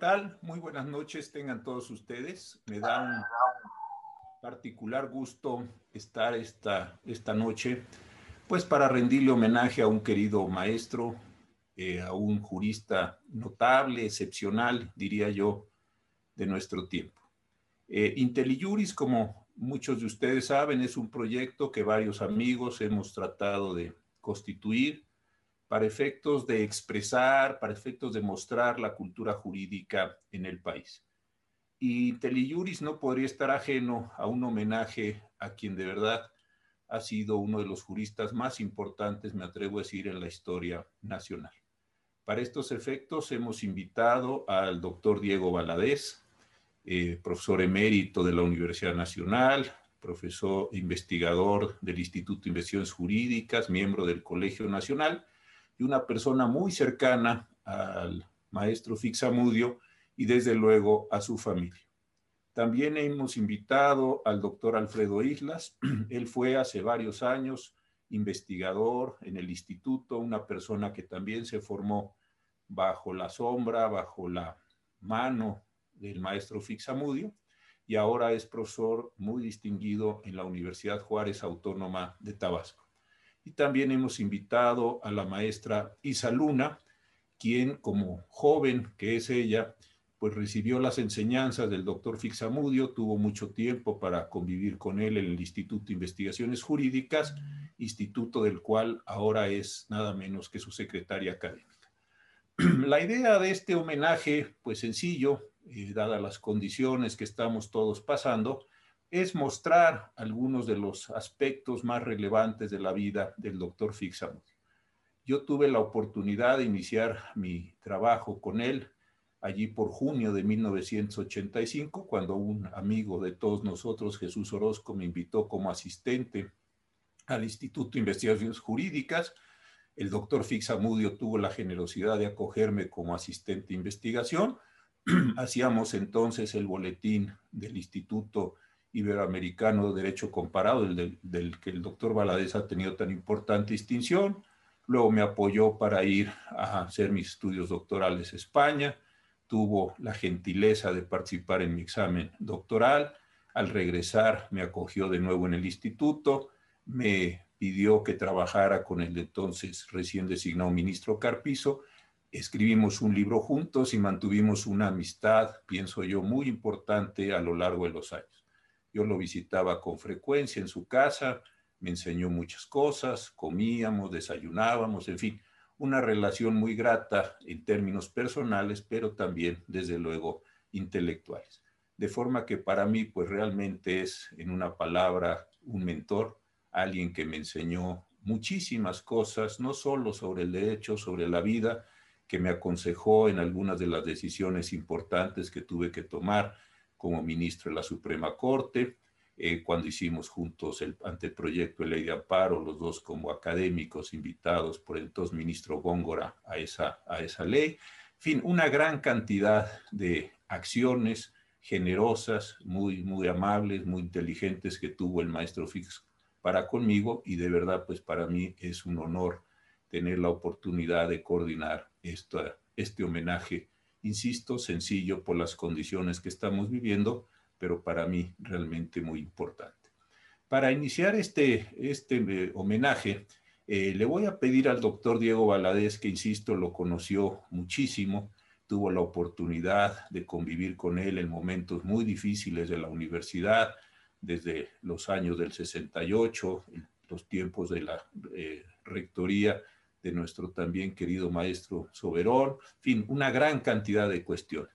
tal? Muy buenas noches tengan todos ustedes. Me da un particular gusto estar esta, esta noche, pues para rendirle homenaje a un querido maestro, eh, a un jurista notable, excepcional, diría yo, de nuestro tiempo. Eh, IntelliJuris, como muchos de ustedes saben, es un proyecto que varios amigos hemos tratado de constituir para efectos de expresar, para efectos de mostrar la cultura jurídica en el país. Y Teliuris no podría estar ajeno a un homenaje a quien de verdad ha sido uno de los juristas más importantes, me atrevo a decir, en la historia nacional. Para estos efectos hemos invitado al doctor Diego Valadez, eh, profesor emérito de la Universidad Nacional, profesor investigador del Instituto de Investigaciones Jurídicas, miembro del Colegio Nacional, y una persona muy cercana al maestro Fixamudio y desde luego a su familia. También hemos invitado al doctor Alfredo Islas. Él fue hace varios años investigador en el instituto, una persona que también se formó bajo la sombra, bajo la mano del maestro Fixamudio y ahora es profesor muy distinguido en la Universidad Juárez Autónoma de Tabasco. Y también hemos invitado a la maestra Isa Luna, quien como joven que es ella, pues recibió las enseñanzas del doctor Fixamudio, tuvo mucho tiempo para convivir con él en el Instituto de Investigaciones Jurídicas, instituto del cual ahora es nada menos que su secretaria académica. La idea de este homenaje, pues sencillo, eh, dadas las condiciones que estamos todos pasando, mostrar algunos de los aspectos más relevantes de la vida del doctor Fixamudio. Yo tuve la oportunidad de iniciar mi trabajo con él allí por junio de 1985, cuando un amigo de todos nosotros, Jesús Orozco, me invitó como asistente al Instituto de Investigaciones Jurídicas. El doctor Fixamudio tuvo la generosidad de acogerme como asistente de investigación. Hacíamos entonces el boletín del Instituto Iberoamericano de Derecho Comparado, del, del, que el doctor Valadez ha tenido tan importante distinción. Luego me apoyó para ir a hacer mis estudios doctorales a España. Tuvo la gentileza de participar en mi examen doctoral. Al regresar me acogió de nuevo en el instituto. Me pidió que trabajara con el entonces recién designado ministro Carpizo. Escribimos un libro juntos y mantuvimos una amistad, pienso yo, muy importante a lo largo de los años. Yo lo visitaba con frecuencia en su casa, me enseñó muchas cosas, comíamos, desayunábamos, en fin, una relación muy grata en términos personales, pero también, desde luego, intelectuales. De forma que para mí, pues realmente es, en una palabra, un mentor, alguien que me enseñó muchísimas cosas, no solo sobre el derecho, sobre la vida, que me aconsejó en algunas de las decisiones importantes que tuve que tomar, como ministro de la Suprema Corte, eh, cuando hicimos juntos el anteproyecto de ley de amparo, los dos como académicos invitados por el entonces ministro Góngora a esa, a esa ley. En fin, una gran cantidad de acciones generosas, muy, muy amables, muy inteligentes que tuvo el maestro Fix para conmigo y de verdad, pues para mí es un honor tener la oportunidad de coordinar esta, este homenaje insisto, sencillo por las condiciones que estamos viviendo, pero para mí realmente muy importante. Para iniciar este, este eh, homenaje, eh, le voy a pedir al doctor Diego Valadez, que insisto, lo conoció muchísimo, tuvo la oportunidad de convivir con él en momentos muy difíciles de la universidad, desde los años del 68, los tiempos de la eh, rectoría de nuestro también querido maestro Soberón, en fin, una gran cantidad de cuestiones.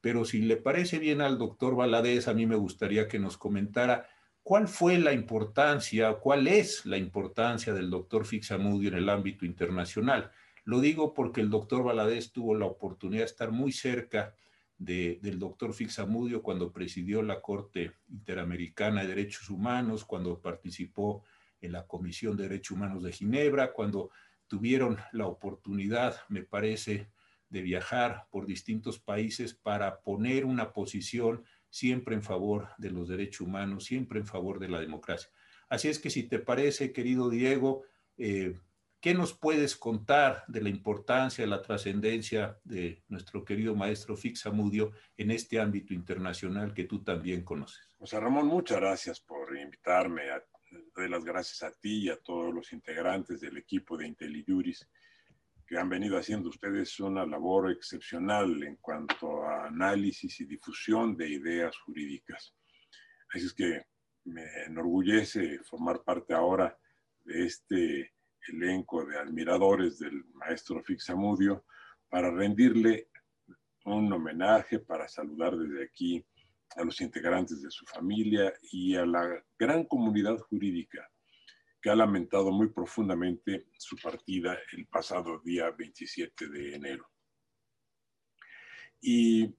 Pero si le parece bien al doctor Valadez, a mí me gustaría que nos comentara cuál fue la importancia, cuál es la importancia del doctor Fixamudio en el ámbito internacional. Lo digo porque el doctor Valadez tuvo la oportunidad de estar muy cerca de, del doctor Fixamudio cuando presidió la Corte Interamericana de Derechos Humanos, cuando participó en la Comisión de Derechos Humanos de Ginebra, cuando tuvieron la oportunidad, me parece, de viajar por distintos países para poner una posición siempre en favor de los derechos humanos, siempre en favor de la democracia. Así es que si te parece, querido Diego, eh, ¿Qué nos puedes contar de la importancia, de la trascendencia de nuestro querido maestro Fixamudio en este ámbito internacional que tú también conoces? José Ramón, muchas gracias por invitarme. Doy las gracias a ti y a todos los integrantes del equipo de IntelliJuris que han venido haciendo ustedes una labor excepcional en cuanto a análisis y difusión de ideas jurídicas. Así es que me enorgullece formar parte ahora de este elenco de admiradores del maestro Fixamudio para rendirle un homenaje, para saludar desde aquí a los integrantes de su familia y a la gran comunidad jurídica que ha lamentado muy profundamente su partida el pasado día 27 de enero. Y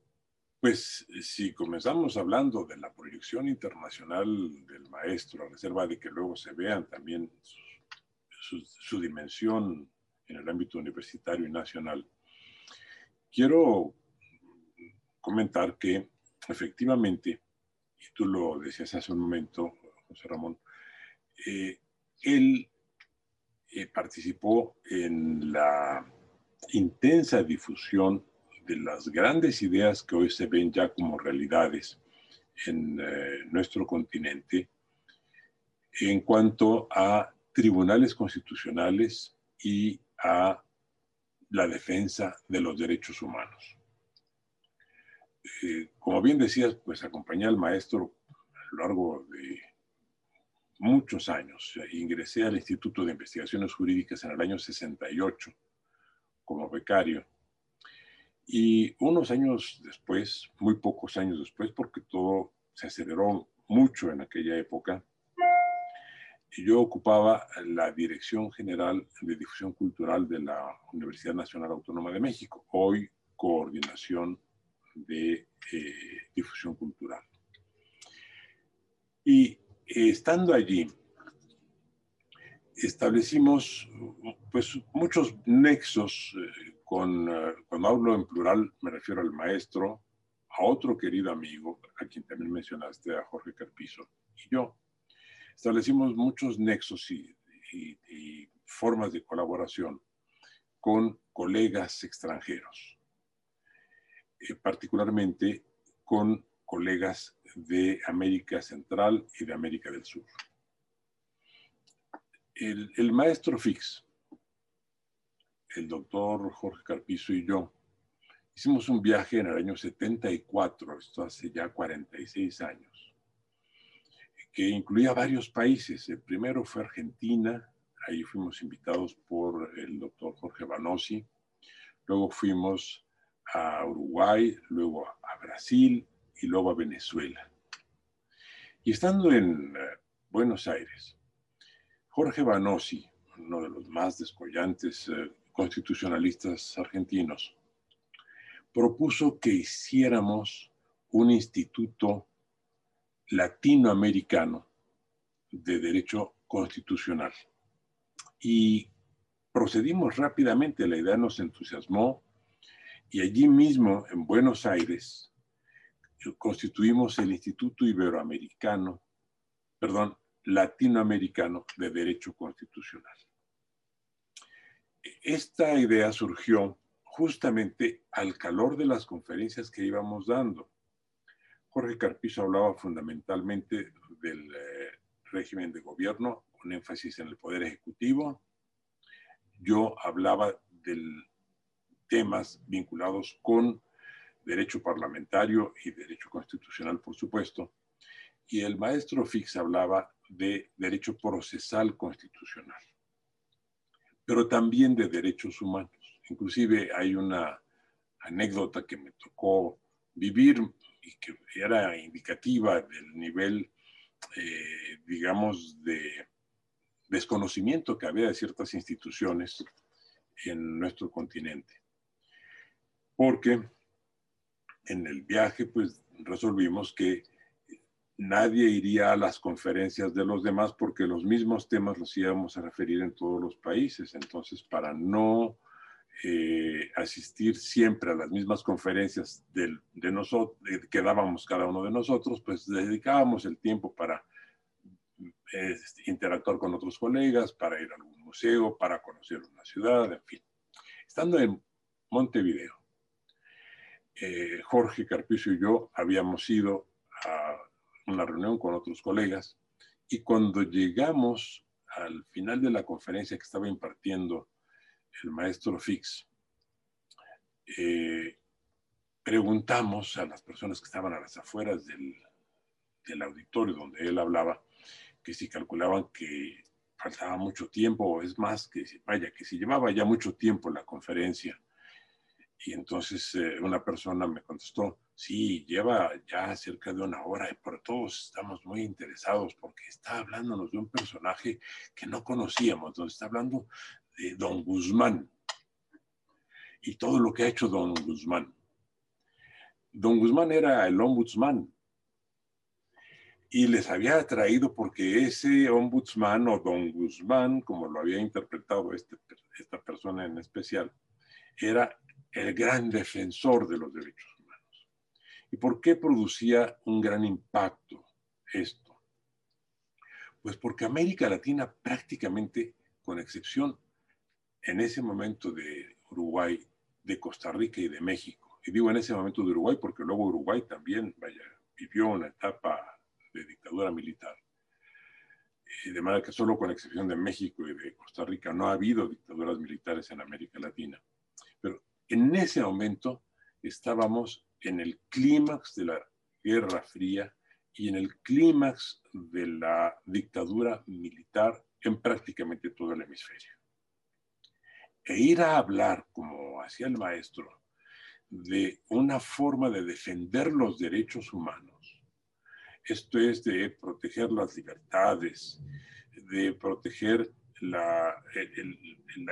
pues si comenzamos hablando de la proyección internacional del maestro, a reserva de que luego se vean también su, su dimensión en el ámbito universitario y nacional, quiero comentar que efectivamente, y tú lo decías hace un momento, José Ramón, eh, él eh, participó en la intensa difusión de las grandes ideas que hoy se ven ya como realidades en eh, nuestro continente en cuanto a tribunales constitucionales y a la defensa de los derechos humanos. Eh, como bien decías, pues acompañé al maestro a lo largo de muchos años. Ingresé al Instituto de Investigaciones Jurídicas en el año 68 como becario. Y unos años después, muy pocos años después, porque todo se aceleró mucho en aquella época, yo ocupaba la Dirección General de Difusión Cultural de la Universidad Nacional Autónoma de México, hoy Coordinación de eh, Difusión Cultural. Y estando allí, establecimos pues, muchos nexos eh, con, eh, cuando hablo en plural, me refiero al maestro, a otro querido amigo, a quien también mencionaste, a Jorge Carpizo, y yo. Establecimos muchos nexos y, formas de colaboración con colegas extranjeros, eh, particularmente con colegas de América Central y de América del Sur. El, maestro Fix, el doctor Jorge Carpizo y yo, hicimos un viaje en el año 74, esto hace ya 46 años, que incluía varios países. El primero fue Argentina, ahí fuimos invitados por el doctor Jorge Banossi, luego fuimos a Uruguay, luego a Brasil, y luego a Venezuela. Y estando en eh, Buenos Aires, Jorge Banossi, uno de los más descollantes eh, constitucionalistas argentinos, propuso que hiciéramos un instituto latinoamericano de derecho constitucional. Y procedimos rápidamente, la idea nos entusiasmó y allí mismo, en Buenos Aires, constituimos el Instituto Iberoamericano, perdón, Latinoamericano de Derecho Constitucional. Esta idea surgió justamente al calor de las conferencias que íbamos dando. Jorge Carpizo hablaba fundamentalmente del eh, régimen de gobierno, con énfasis en el poder ejecutivo. Yo hablaba de temas vinculados con derecho parlamentario y derecho constitucional, por supuesto, y el maestro Fix hablaba de derecho procesal constitucional, pero también de derechos humanos. Inclusive hay una anécdota que me tocó vivir y que era indicativa del nivel, eh, digamos, de desconocimiento que había de ciertas instituciones en nuestro continente. Porque en el viaje, pues resolvimos que nadie iría a las conferencias de los demás porque los mismos temas los íbamos a referir en todos los países. Entonces, para no eh, asistir siempre a las mismas conferencias de nosotros, que dábamos cada uno de nosotros, pues dedicábamos el tiempo para este, interactuar con otros colegas, para ir a algún museo, para conocer una ciudad, en fin. Estando en Montevideo, eh, Jorge Carpicio y yo habíamos ido a una reunión con otros colegas y cuando llegamos al final de la conferencia que estaba impartiendo el maestro Fix, eh, preguntamos a las personas que estaban a las afueras del, del auditorio donde él hablaba, que si calculaban que faltaba mucho tiempo, o es más, que vaya, que si llevaba ya mucho tiempo la conferencia. Y entonces eh, una persona me contestó, sí, lleva ya cerca de una hora, pero todos estamos muy interesados porque está hablándonos de un personaje que no conocíamos, entonces está hablando de Don Guzmán y todo lo que ha hecho Don Guzmán. Don Guzmán era el ombudsman y les había traído porque ese ombudsman o don Guzmán, como lo había interpretado este, esta persona en especial, era el gran defensor de los derechos humanos. ¿Y por qué producía un gran impacto esto? Pues porque América Latina prácticamente, con excepción en ese momento de Uruguay, de Costa Rica y de México, y digo en ese momento de Uruguay porque luego Uruguay también, vaya, vivió una etapa de dictadura militar. Eh, de manera que solo con excepción de México y de Costa Rica no ha habido dictaduras militares en América Latina. En ese momento estábamos en el clímax de la Guerra Fría y en el clímax de la dictadura militar en prácticamente todo el hemisferio. E ir a hablar, como hacía el maestro, de una forma de defender los derechos humanos esto es de proteger las libertades, de proteger la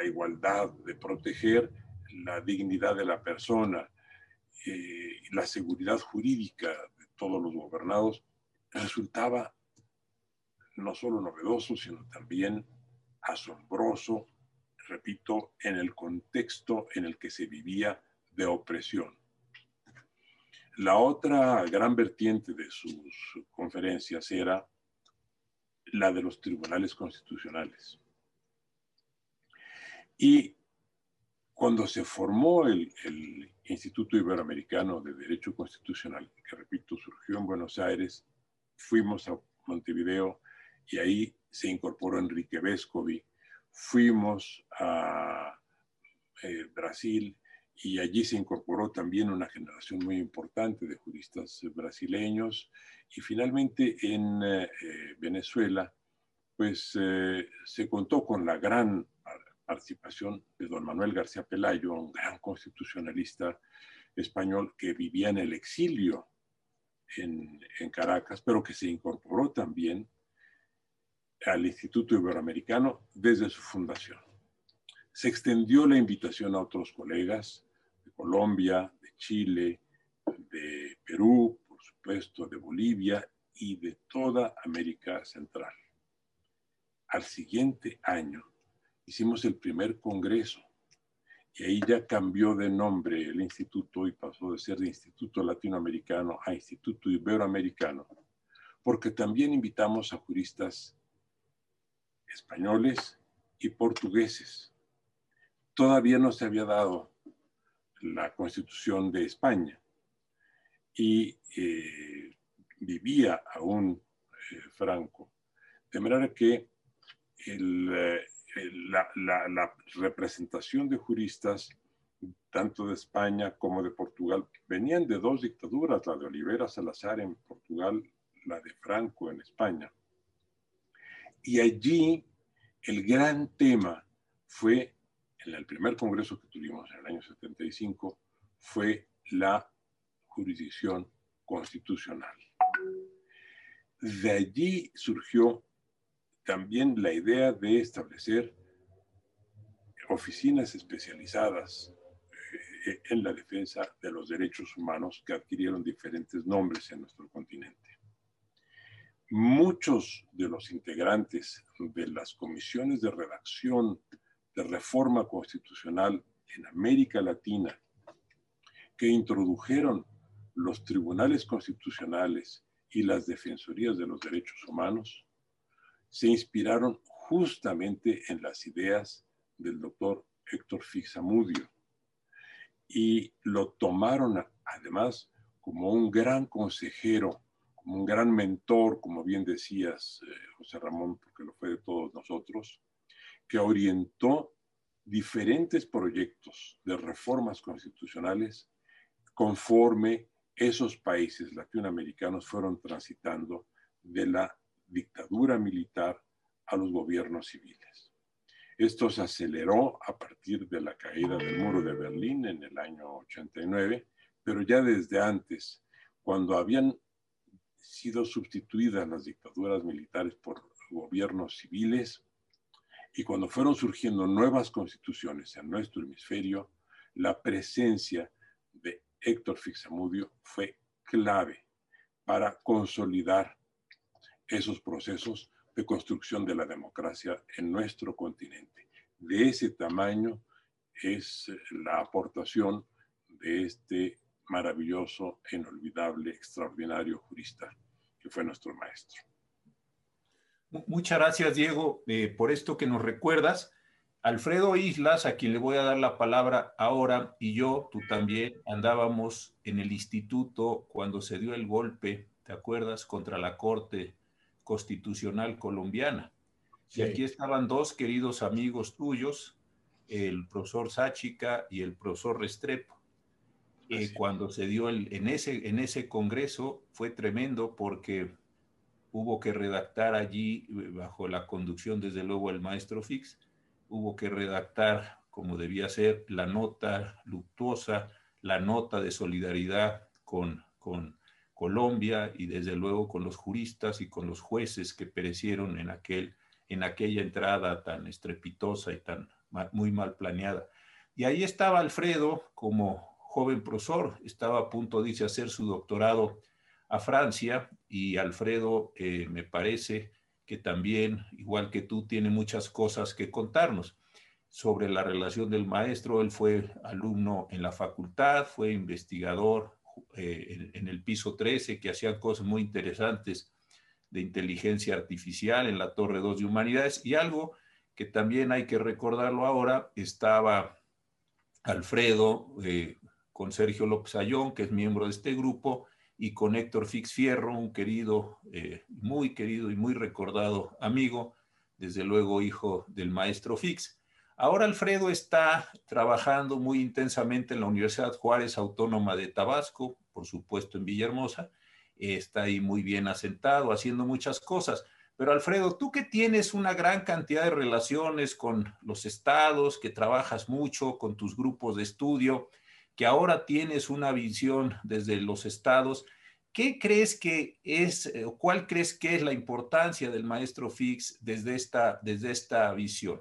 igualdad, de proteger la dignidad de la persona, eh, la seguridad jurídica de todos los gobernados, resultaba no solo novedoso, sino también asombroso, repito, en el contexto en el que se vivía de opresión. La otra gran vertiente de sus conferencias era la de los tribunales constitucionales. Y cuando se formó el, Instituto Iberoamericano de Derecho Constitucional, que repito, surgió en Buenos Aires, fuimos a Montevideo y ahí se incorporó Enrique Vescovi, fuimos a eh, Brasil y allí se incorporó también una generación muy importante de juristas brasileños y finalmente en eh, Venezuela pues eh, se contó con la gran participación de don Manuel García Pelayo, un gran constitucionalista español que vivía en el exilio en, en Caracas, pero que se incorporó también al Instituto Iberoamericano desde su fundación. Se extendió la invitación a otros colegas, Colombia, de Chile, de Perú, por supuesto, de Bolivia y de toda América Central. Al siguiente año hicimos el primer congreso y ahí ya cambió de nombre el instituto y pasó de ser de Instituto Latinoamericano a Instituto Iberoamericano, porque también invitamos a juristas españoles y portugueses. Todavía no se había dado la constitución de España y eh, vivía aún eh, Franco. De manera que eh, la, la, representación de juristas, tanto de España como de Portugal, venían de dos dictaduras, la de Olivera Salazar en Portugal, la de Franco en España. Y allí el gran tema fue en el primer congreso que tuvimos en el año 75 fue la jurisdicción constitucional. De allí surgió también la idea de establecer oficinas especializadas eh, en la defensa de los derechos humanos que adquirieron diferentes nombres en nuestro continente. Muchos de los integrantes de las comisiones de redacción de reforma constitucional en América Latina que introdujeron los tribunales constitucionales y las defensorías de los derechos humanos se inspiraron justamente en las ideas del doctor Héctor Fixamudio. Y lo tomaron además como un gran consejero, como un gran mentor, como bien decías, eh, José Ramón, porque lo fue de todos nosotros, que orientó diferentes proyectos de reformas constitucionales conforme esos países latinoamericanos fueron transitando de la dictadura militar a los gobiernos civiles. Esto se aceleró a partir de la caída del muro de Berlín en el año 89, pero ya desde antes, cuando habían sido sustituidas las dictaduras militares por gobiernos civiles, y cuando fueron surgiendo nuevas constituciones en nuestro hemisferio, la presencia de Héctor Fixamudio fue clave para consolidar esos procesos de construcción de la democracia en nuestro continente. De ese tamaño es la aportación de este maravilloso, inolvidable, extraordinario jurista que fue nuestro maestro. Muchas gracias, Diego, eh, por esto que nos recuerdas. Alfredo Islas, a quien le voy a dar la palabra ahora, y yo, tú también, andábamos en el instituto cuando se dio el golpe, ¿te acuerdas?, contra la Corte Constitucional Colombiana. Y aquí estaban dos queridos amigos tuyos, el profesor Sáchica y el profesor Restrepo. Eh, cuando se dio el, en, ese, en ese congreso fue tremendo porque hubo que redactar allí, eh, bajo la conducción desde luego el maestro Fix, hubo que redactar como debía ser la nota luctuosa, la nota de solidaridad con, con Colombia y desde luego con los juristas y con los jueces que perecieron en, aquel, en aquella entrada tan estrepitosa y tan muy mal planeada. Y ahí estaba Alfredo como joven profesor, estaba a punto, dice, hacer su doctorado a Francia y Alfredo eh, me parece que también, igual que tú, tiene muchas cosas que contarnos sobre la relación del maestro. Él fue alumno en la facultad, fue investigador eh, en, el piso 13, que hacía cosas muy interesantes de inteligencia artificial en la Torre 2 de Humanidades. Y algo que también hay que recordarlo ahora, estaba Alfredo eh, con Sergio López Ayón, que es miembro de este grupo, y con Héctor Fix Fierro, un querido, eh, muy querido y muy recordado amigo, desde luego hijo del maestro Fix. Ahora Alfredo está trabajando muy intensamente en la Universidad Juárez Autónoma de Tabasco, por supuesto en Villahermosa, está ahí muy bien asentado, haciendo muchas cosas. Pero Alfredo, tú que tienes una gran cantidad de relaciones con los estados, que trabajas mucho con tus grupos de estudio, que ahora tienes una visión desde los estados, ¿qué crees que es, cuál crees que es la importancia del maestro Fix desde esta, desde esta visión?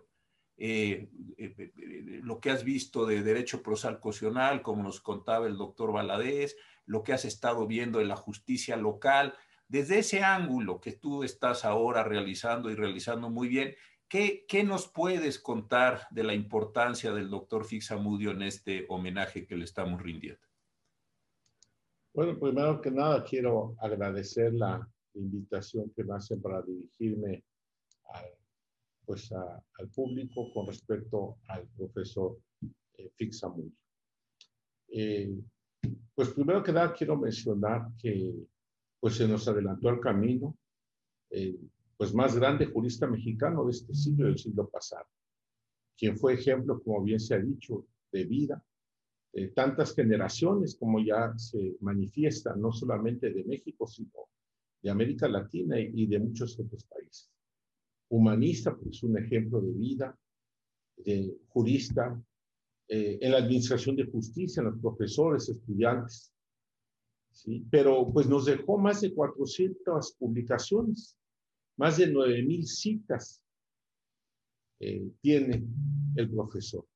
Eh, eh, lo que has visto de derecho procesal cocional, como nos contaba el doctor Valadez, lo que has estado viendo en la justicia local, desde ese ángulo que tú estás ahora realizando y realizando muy bien, ¿Qué, nos puedes contar de la importancia del doctor Fixamudio en este homenaje que le estamos rindiendo? Bueno, primero que nada quiero agradecer la invitación que me hacen para dirigirme al, pues al público con respecto al profesor eh. Eh, pues primero que nada quiero mencionar que pues se nos adelantó el camino. Eh, pues más grande jurista mexicano de este siglo y del siglo pasado, quien fue ejemplo, como bien se ha dicho, de vida, de tantas generaciones como ya se manifiesta, no solamente de México, sino de América Latina y de muchos otros países. Humanista, pues un ejemplo de vida, de jurista, eh, en la administración de justicia, en los profesores, estudiantes, ¿sí? Pero pues nos dejó más de 400 publicaciones más de 9.000 citas eh, tiene el profesor.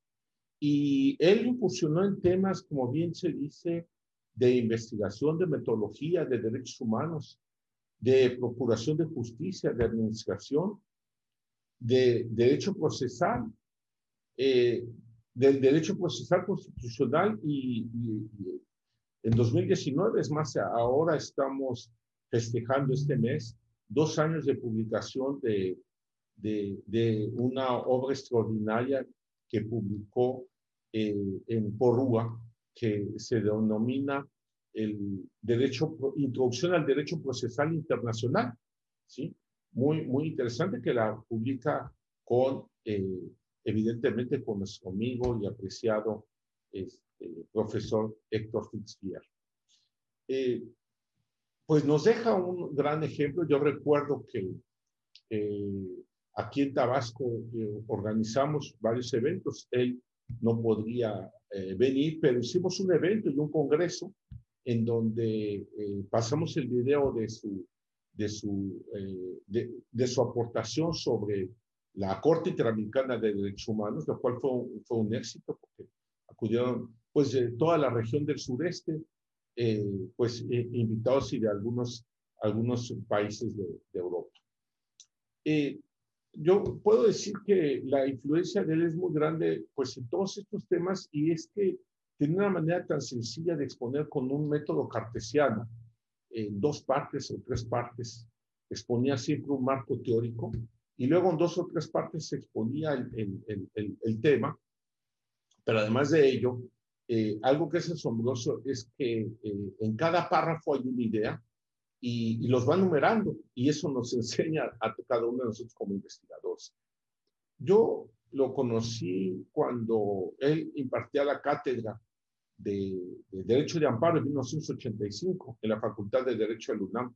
Y él incursionó en temas, como bien se dice, de investigación, de metodología, de derechos humanos, de procuración de justicia, de administración, de derecho procesal, eh, del derecho procesal constitucional y, y, en 2019, es más, ahora estamos festejando este mes dos años de publicación de, de, una obra extraordinaria que publicó eh, en Porrúa, que se denomina el derecho, Introducción al Derecho Procesal Internacional, ¿sí? Muy, muy interesante que la publica con, eh, evidentemente, con nuestro amigo y apreciado este, profesor Héctor Fitzgerald. Eh, pues nos deja un gran ejemplo. Yo recuerdo que eh, aquí en Tabasco organizamos varios eventos. Él no podría venir, pero hicimos un evento y un congreso en donde pasamos el video de su de su, de, de, su aportación sobre la Corte Interamericana de Derechos Humanos, lo cual fue, fue un éxito porque acudieron pues de toda la región del sureste, eh, pues eh, invitados y de algunos, algunos países de, de Europa. Eh, yo puedo decir que la influencia de él es muy grande pues en todos estos temas y es que tiene una manera tan sencilla de exponer con un método cartesiano en dos partes o tres partes, exponía siempre un marco teórico y luego en dos o tres partes se exponía el, el, el, tema, pero además de ello, eh, algo que es asombroso es que eh, en cada párrafo hay una idea y, y, los va numerando y eso nos enseña a cada uno de nosotros como investigadores. Yo lo conocí cuando él impartía la cátedra de, de, Derecho de Amparo en 1985 en la Facultad de Derecho de UNAM.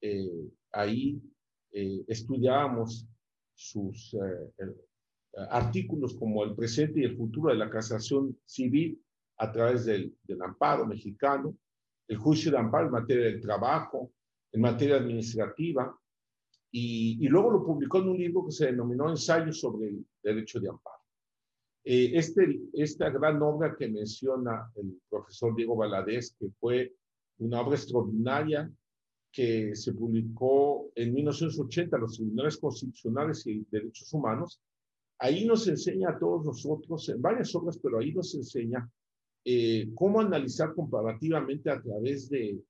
Eh, ahí eh, estudiábamos sus eh, eh, artículos como el presente y el futuro de la casación civil a través del, del, amparo mexicano, el juicio de amparo en materia del trabajo, en materia administrativa, y, y luego lo publicó en un libro que se denominó Ensayos sobre el derecho de amparo. Este, esta gran obra que menciona el profesor Diego Valadez, que fue una obra extraordinaria que se publicó en 1980, los Tribunales Constitucionales y Derechos Humanos, ahí nos enseña a todos nosotros, en varias obras, pero ahí nos enseña eh, cómo analizar comparativamente a través de,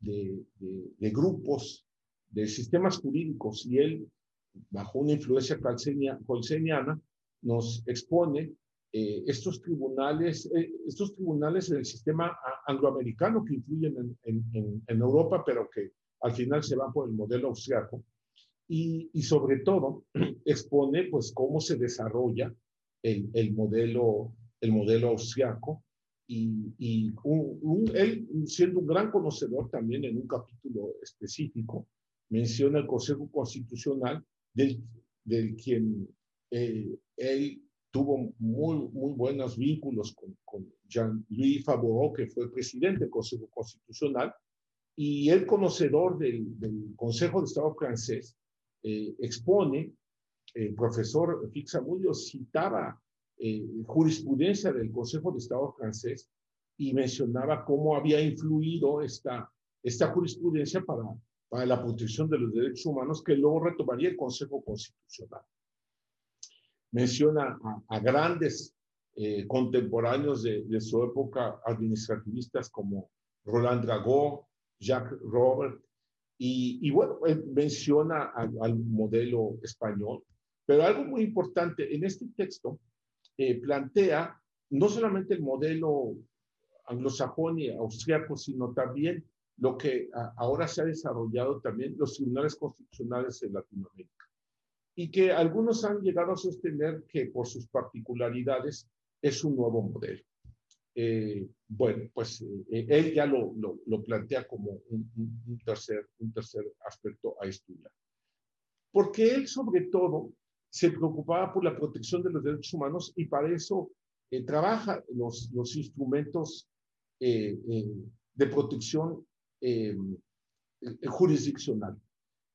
de, de, grupos, de sistemas jurídicos, y él, bajo una influencia colseniana, nos expone eh, estos tribunales, eh, estos tribunales en el sistema angloamericano que influyen en, en, en, Europa, pero que al final se va por el modelo austriaco. Y, y sobre todo expone pues cómo se desarrolla el, el modelo, el modelo austriaco. Y, y un, él siendo un gran conocedor también en un capítulo específico menciona el Consejo Constitucional del, del quien eh, él tuvo muy, muy buenos vínculos con, con Jean-Louis Favoró, que fue presidente del Consejo Constitucional, y el conocedor del, del Consejo de Estado francés eh, expone, el profesor Fixamullo citaba eh, jurisprudencia del Consejo de Estado francés y mencionaba cómo había influido esta, esta jurisprudencia para, para la protección de los derechos humanos que luego retomaría el Consejo Constitucional. Menciona a, grandes eh, contemporáneos de, su época administrativistas como Roland Dragó, Jacques Robert, y, y bueno, él menciona al, modelo español, pero algo muy importante, en este texto eh, plantea no solamente el modelo anglosajón y austriaco, sino también lo que ahora se ha desarrollado también los tribunales constitucionales en Latinoamérica. Y que algunos han llegado a sostener que por sus particularidades es un nuevo modelo. Eh, bueno, pues eh, él ya lo, lo, lo, plantea como un, un, tercer, un tercer aspecto a estudiar. Porque él sobre todo se preocupaba por la protección de los derechos humanos y para eso eh, trabaja los, los instrumentos eh, eh, de protección jurisdiccional.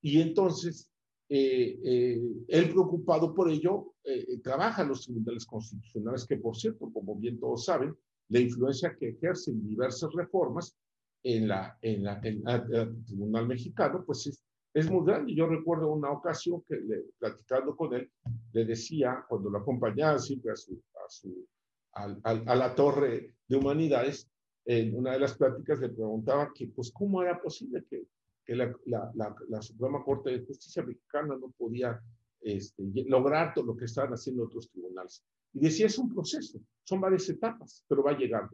Y entonces, él preocupado por ello, trabaja los tribunales constitucionales, que por cierto, como bien todos saben, la influencia que ejercen diversas reformas en, la, en, la, en el Tribunal Mexicano, pues es, es, muy grande. Yo recuerdo una ocasión que le, platicando con él, le decía, cuando lo acompañaba siempre a, su, a, su, a la Torre de Humanidades, en una de las pláticas le preguntaba que, pues, ¿cómo era posible que, que la, la, la, la, Suprema Corte de Justicia Mexicana no podía este, lograr todo lo que estaban haciendo otros tribunales. Y decía, es un proceso, son varias etapas, pero va a llegar.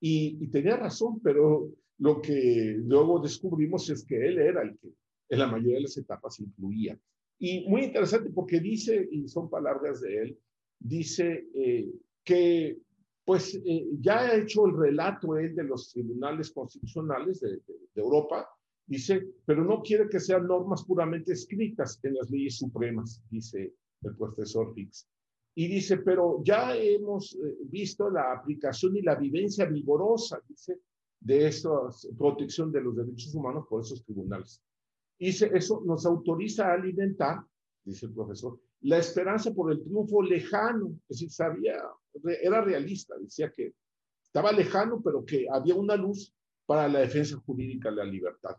Y, y tenía razón, pero lo que luego descubrimos es que él era el que en la mayoría de las etapas incluía. Y muy interesante porque dice, y son palabras de él, dice eh, que pues eh, ya ha hecho el relato él de los tribunales constitucionales de, Europa, dice, pero no quiere que sean normas puramente escritas en las leyes supremas, dice el profesor Hicks. Y dice, pero ya hemos eh, visto la aplicación y la vivencia vigorosa, dice, de esta protección de los derechos humanos por esos tribunales. Dice, eso nos autoriza a alimentar, dice el profesor, la esperanza por el triunfo lejano, es decir, sabía era realista, decía que estaba lejano, pero que había una luz para la defensa jurídica de la libertad.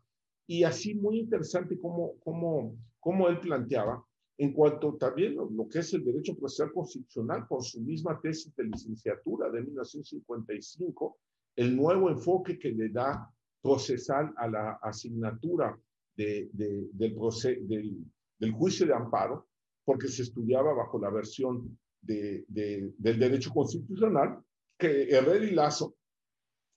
Y así muy interesante cómo, cómo, cómo él planteaba, en cuanto también lo, lo, que es el derecho procesal constitucional, con su misma tesis de licenciatura de 1955, el nuevo enfoque que le da procesal a la asignatura de, de, del, del, del juicio de amparo, porque se estudiaba bajo la versión de, del derecho constitucional, que Herrera y Lazo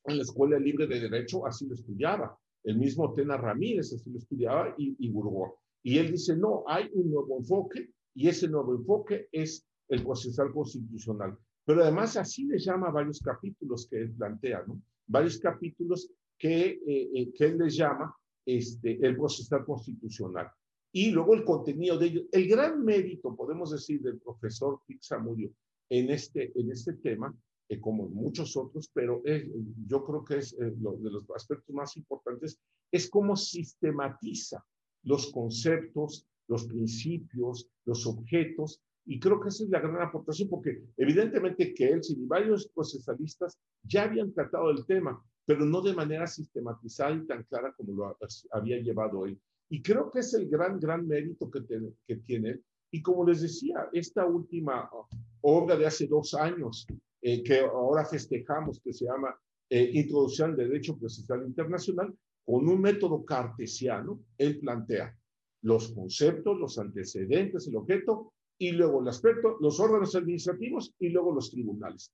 en la Escuela Libre de Derecho así lo estudiaba. El mismo Tena Ramírez así lo estudiaba y, y Burgó. Y él dice, no, hay un nuevo enfoque y ese nuevo enfoque es el procesal constitucional. Pero además así le llama varios capítulos que él plantea, ¿no? Varios capítulos que, eh, eh, que él les llama este, el procesal constitucional y luego el contenido de ellos. El gran mérito, podemos decir, del profesor Pixamudio en este, en este tema, eh, como muchos otros, pero yo creo que es eh, lo, de los aspectos más importantes, es cómo sistematiza los conceptos, los principios, los objetos, y creo que esa es la gran aportación, porque evidentemente que él y varios procesalistas ya habían tratado el tema, pero no de manera sistematizada y tan clara como lo había llevado él. Y creo que es el gran, gran mérito que, que tiene. Y como les decía, esta última obra de hace dos años, eh, que ahora festejamos, que se llama eh, Introducción al Derecho Procesal Internacional, con un método cartesiano, él plantea los conceptos, los antecedentes, el objeto, y luego el aspecto, los órganos administrativos y luego los tribunales.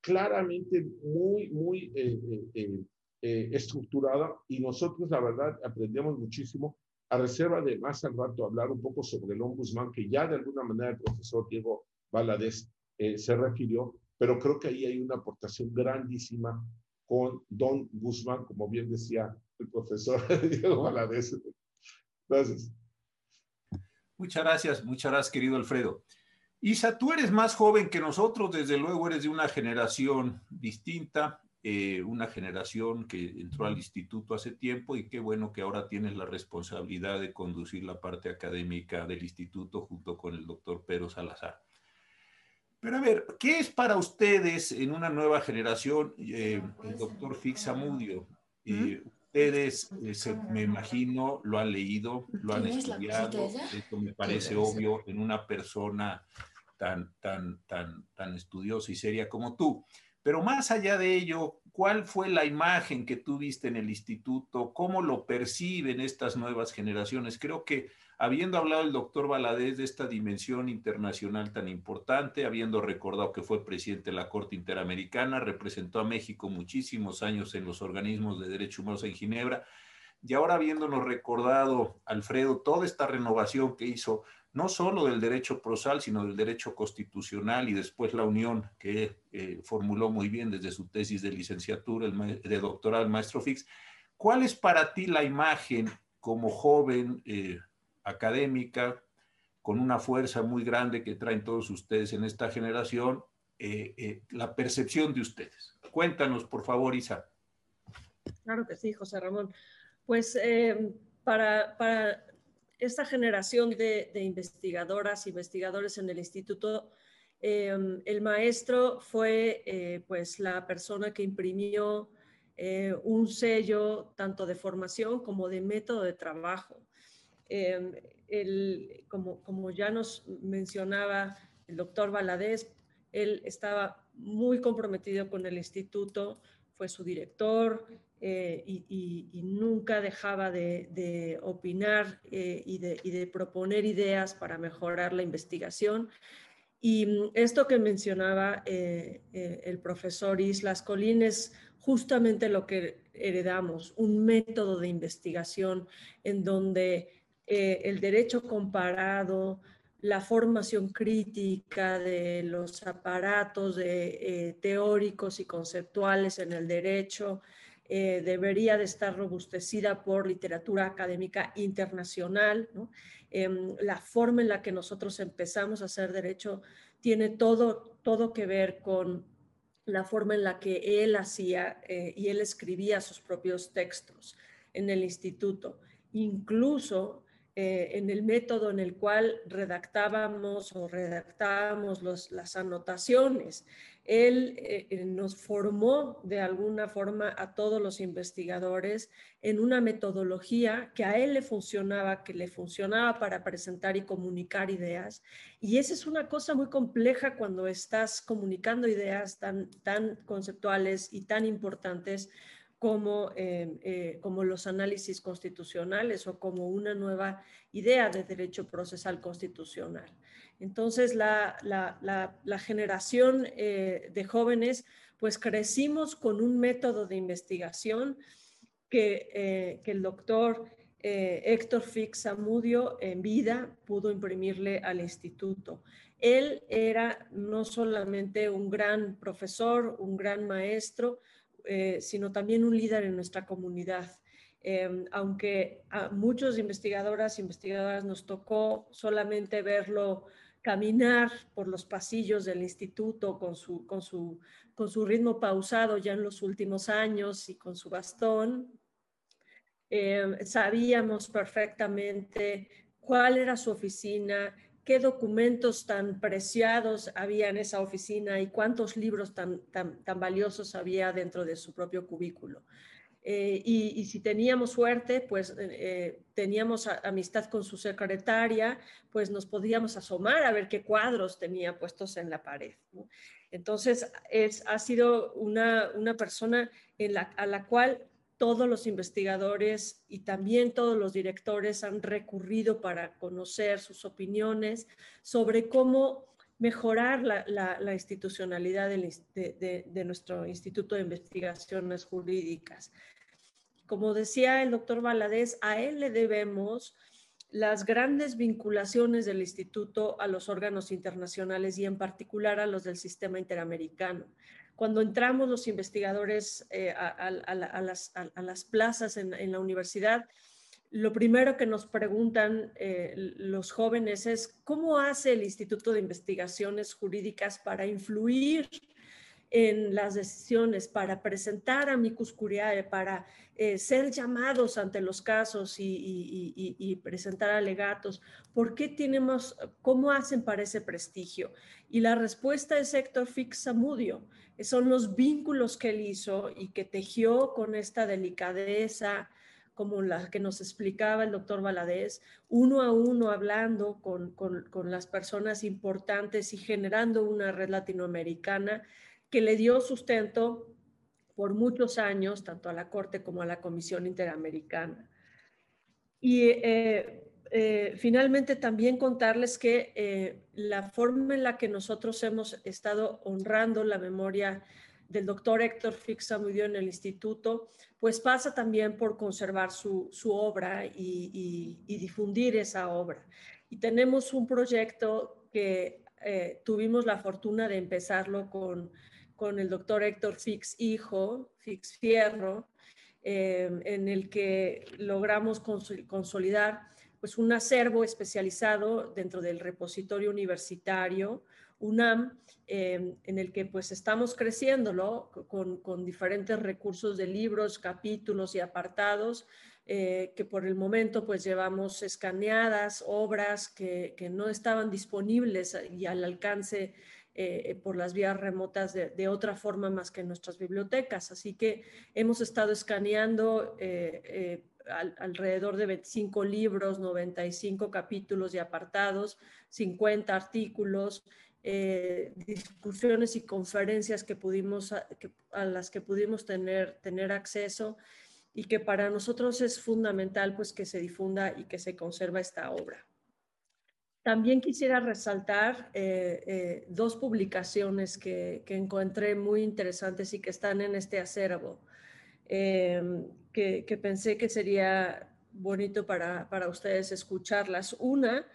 Claramente muy, muy eh, estructurada y nosotros, la verdad, aprendemos muchísimo a reserva de más al rato hablar un poco sobre el ombudsman, que ya de alguna manera el profesor Diego Valadez eh, se refirió, pero creo que ahí hay una aportación grandísima con Don Guzmán, como bien decía el profesor Diego Valadez. Gracias. Muchas gracias, muchas gracias, querido Alfredo. Isa, tú eres más joven que nosotros, desde luego eres de una generación distinta. Eh, una generación que entró al instituto hace tiempo y qué bueno que ahora tienes la responsabilidad de conducir la parte académica del instituto junto con el doctor Pedro Salazar. Pero a ver, ¿qué es para ustedes en una nueva generación, eh, el doctor Fixamudio? Eh, ustedes, me imagino, lo han leído, lo han estudiado, esto me parece obvio en una persona tan, tan, tan, tan estudiosa y seria como tú. Pero más allá de ello, ¿cuál fue la imagen que tú viste en el instituto? ¿Cómo lo perciben estas nuevas generaciones? Creo que habiendo hablado el doctor Valadez de esta dimensión internacional tan importante, habiendo recordado que fue presidente de la Corte Interamericana, representó a México muchísimos años en los organismos de derechos humanos en Ginebra, y ahora habiéndonos recordado, Alfredo, toda esta renovación que hizo no solo del derecho prosal, sino del derecho constitucional y después la unión que eh, formuló muy bien desde su tesis de licenciatura, el de doctorado, el maestro Fix. ¿Cuál es para ti la imagen como joven eh, académica, con una fuerza muy grande que traen todos ustedes en esta generación, eh, la percepción de ustedes? Cuéntanos, por favor, Isa. Claro que sí, José Ramón. Pues para, para esta generación de, investigadoras, investigadores en el instituto, em, el maestro fue eh, pues la persona que imprimió eh, un sello tanto de formación como de método de trabajo. Como, como ya nos mencionaba el doctor Valadez, él estaba muy comprometido con el instituto, fue su director, eh, y, nunca dejaba de, opinar eh, y, de, proponer ideas para mejorar la investigación. Y mm, esto que mencionaba eh, el profesor Islas Colín es justamente lo que heredamos, un método de investigación en donde el derecho comparado, la formación crítica de los aparatos teóricos y conceptuales en el derecho, eh, debería de estar robustecida por literatura académica internacional. Em, la forma en la que nosotros empezamos a hacer derecho tiene todo, todo que ver con la forma en la que él hacía eh, y él escribía sus propios textos en el instituto. Incluso eh, en el método en el cual redactábamos o redactábamos las anotaciones él eh, eh, nos formó de alguna forma a todos los investigadores en una metodología que a él le funcionaba, que le funcionaba para presentar y comunicar ideas. Y esa es una cosa muy compleja cuando estás comunicando ideas tan, tan conceptuales y tan importantes como, eh, como los análisis constitucionales o como una nueva idea de derecho procesal constitucional. Entonces, la, generación eh, de jóvenes, pues crecimos con un método de investigación que, eh, el doctor eh, Héctor Fix Amudio en vida pudo imprimirle al instituto. Él era no solamente un gran profesor, un gran maestro, sino también un líder en nuestra comunidad. Em, aunque a muchos investigadoras e investigadoras nos tocó solamente verlo caminar por los pasillos del instituto con su, con su, con su ritmo pausado ya en los últimos años y con su bastón. Eh, sabíamos perfectamente cuál era su oficina, qué documentos tan preciados había en esa oficina y cuántos libros tan, tan, tan valiosos había dentro de su propio cubículo. Eh, y, si teníamos suerte, pues eh, teníamos amistad con su secretaria, pues nos podíamos asomar a ver qué cuadros tenía puestos en la pared. Entonces, es, ha sido una, una persona a la cual todos los investigadores y también todos los directores han recurrido para conocer sus opiniones sobre cómo mejorar la, institucionalidad de, de, nuestro Instituto de Investigaciones Jurídicas. Como decía el doctor Valadez, a él le debemos las grandes vinculaciones del instituto a los órganos internacionales y en particular a los del sistema interamericano. Cuando entramos los investigadores eh, a, las, plazas en, la universidad, lo primero que nos preguntan eh, los jóvenes es cómo hace el Instituto de Investigaciones Jurídicas para influir en las decisiones, para presentar a amicus curiae, para eh, ser llamados ante los casos y, presentar alegatos. ¿Por qué tenemos, cómo hacen para ese prestigio? Y la respuesta es Héctor Fix Samudio. Son los vínculos que él hizo y que tejió con esta delicadeza, como la que nos explicaba el doctor Valadez, uno a uno hablando con, con las personas importantes y generando una red latinoamericana que le dio sustento por muchos años, tanto a la Corte como a la Comisión Interamericana. Y eh, eh, finalmente también contarles que eh, la forma en la que nosotros hemos estado honrando la memoria del doctor Héctor Fixamudio en el instituto, pues pasa también por conservar su, obra y, y, difundir esa obra. Y tenemos un proyecto que tuvimos la fortuna de empezarlo con con el doctor Héctor Fix Hijo, Fix Fierro, eh, en el que logramos consolidar pues, un acervo especializado dentro del repositorio universitario UNAM, eh, en el que pues estamos creciéndolo con, con, diferentes recursos de libros, capítulos y apartados, eh, que por el momento pues llevamos escaneadas obras que, que no estaban disponibles y al alcance eh, por las vías remotas de, otra forma más que en nuestras bibliotecas. Así que hemos estado escaneando eh, eh, alrededor de 25 libros, 95 capítulos y apartados, 50 artículos eh, discusiones y conferencias que pudimos, a, las que pudimos tener, tener acceso y que para nosotros es fundamental pues que se difunda y que se conserva esta obra. También quisiera resaltar eh, eh, dos publicaciones que, que, encontré muy interesantes y que están en este acervo, que, que, pensé que sería bonito para, para ustedes escucharlas. Una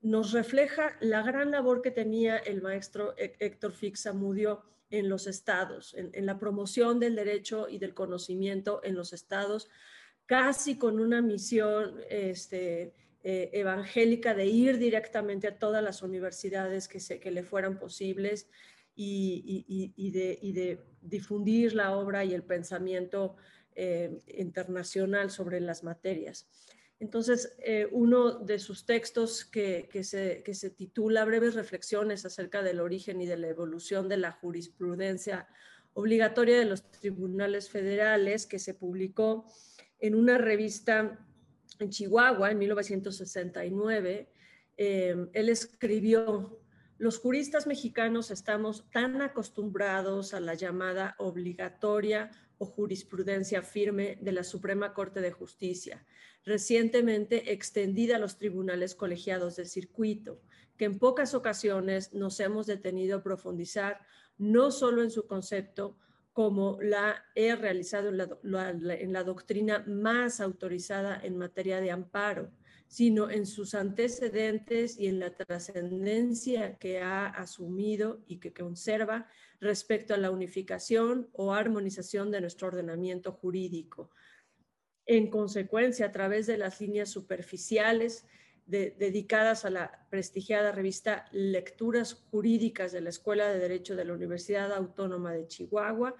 nos refleja la gran labor que tenía el maestro Héctor Fixamudio en los estados, en, la promoción del derecho y del conocimiento en los estados, casi con una misión este, eh, evangélica de ir directamente a todas las universidades que, se, que le fueran posibles y, de, difundir la obra y el pensamiento eh, internacional sobre las materias. Entonces, eh, uno de sus textos que, se, titula Breves reflexiones acerca del origen y de la evolución de la jurisprudencia obligatoria de los tribunales federales, que se publicó en una revista en Chihuahua en 1969, eh, él escribió, los juristas mexicanos estamos tan acostumbrados a la llamada obligatoria o jurisprudencia firme de la Suprema Corte de Justicia, recientemente extendida a los tribunales colegiados del circuito, que en pocas ocasiones nos hemos detenido a profundizar no solo en su concepto, como la he realizado en la, en la, doctrina más autorizada en materia de amparo, sino en sus antecedentes y en la trascendencia que ha asumido y que conserva respecto a la unificación o armonización de nuestro ordenamiento jurídico. En consecuencia, a través de las líneas superficiales dedicadas a la prestigiada revista Lecturas Jurídicas de la Escuela de Derecho de la Universidad Autónoma de Chihuahua,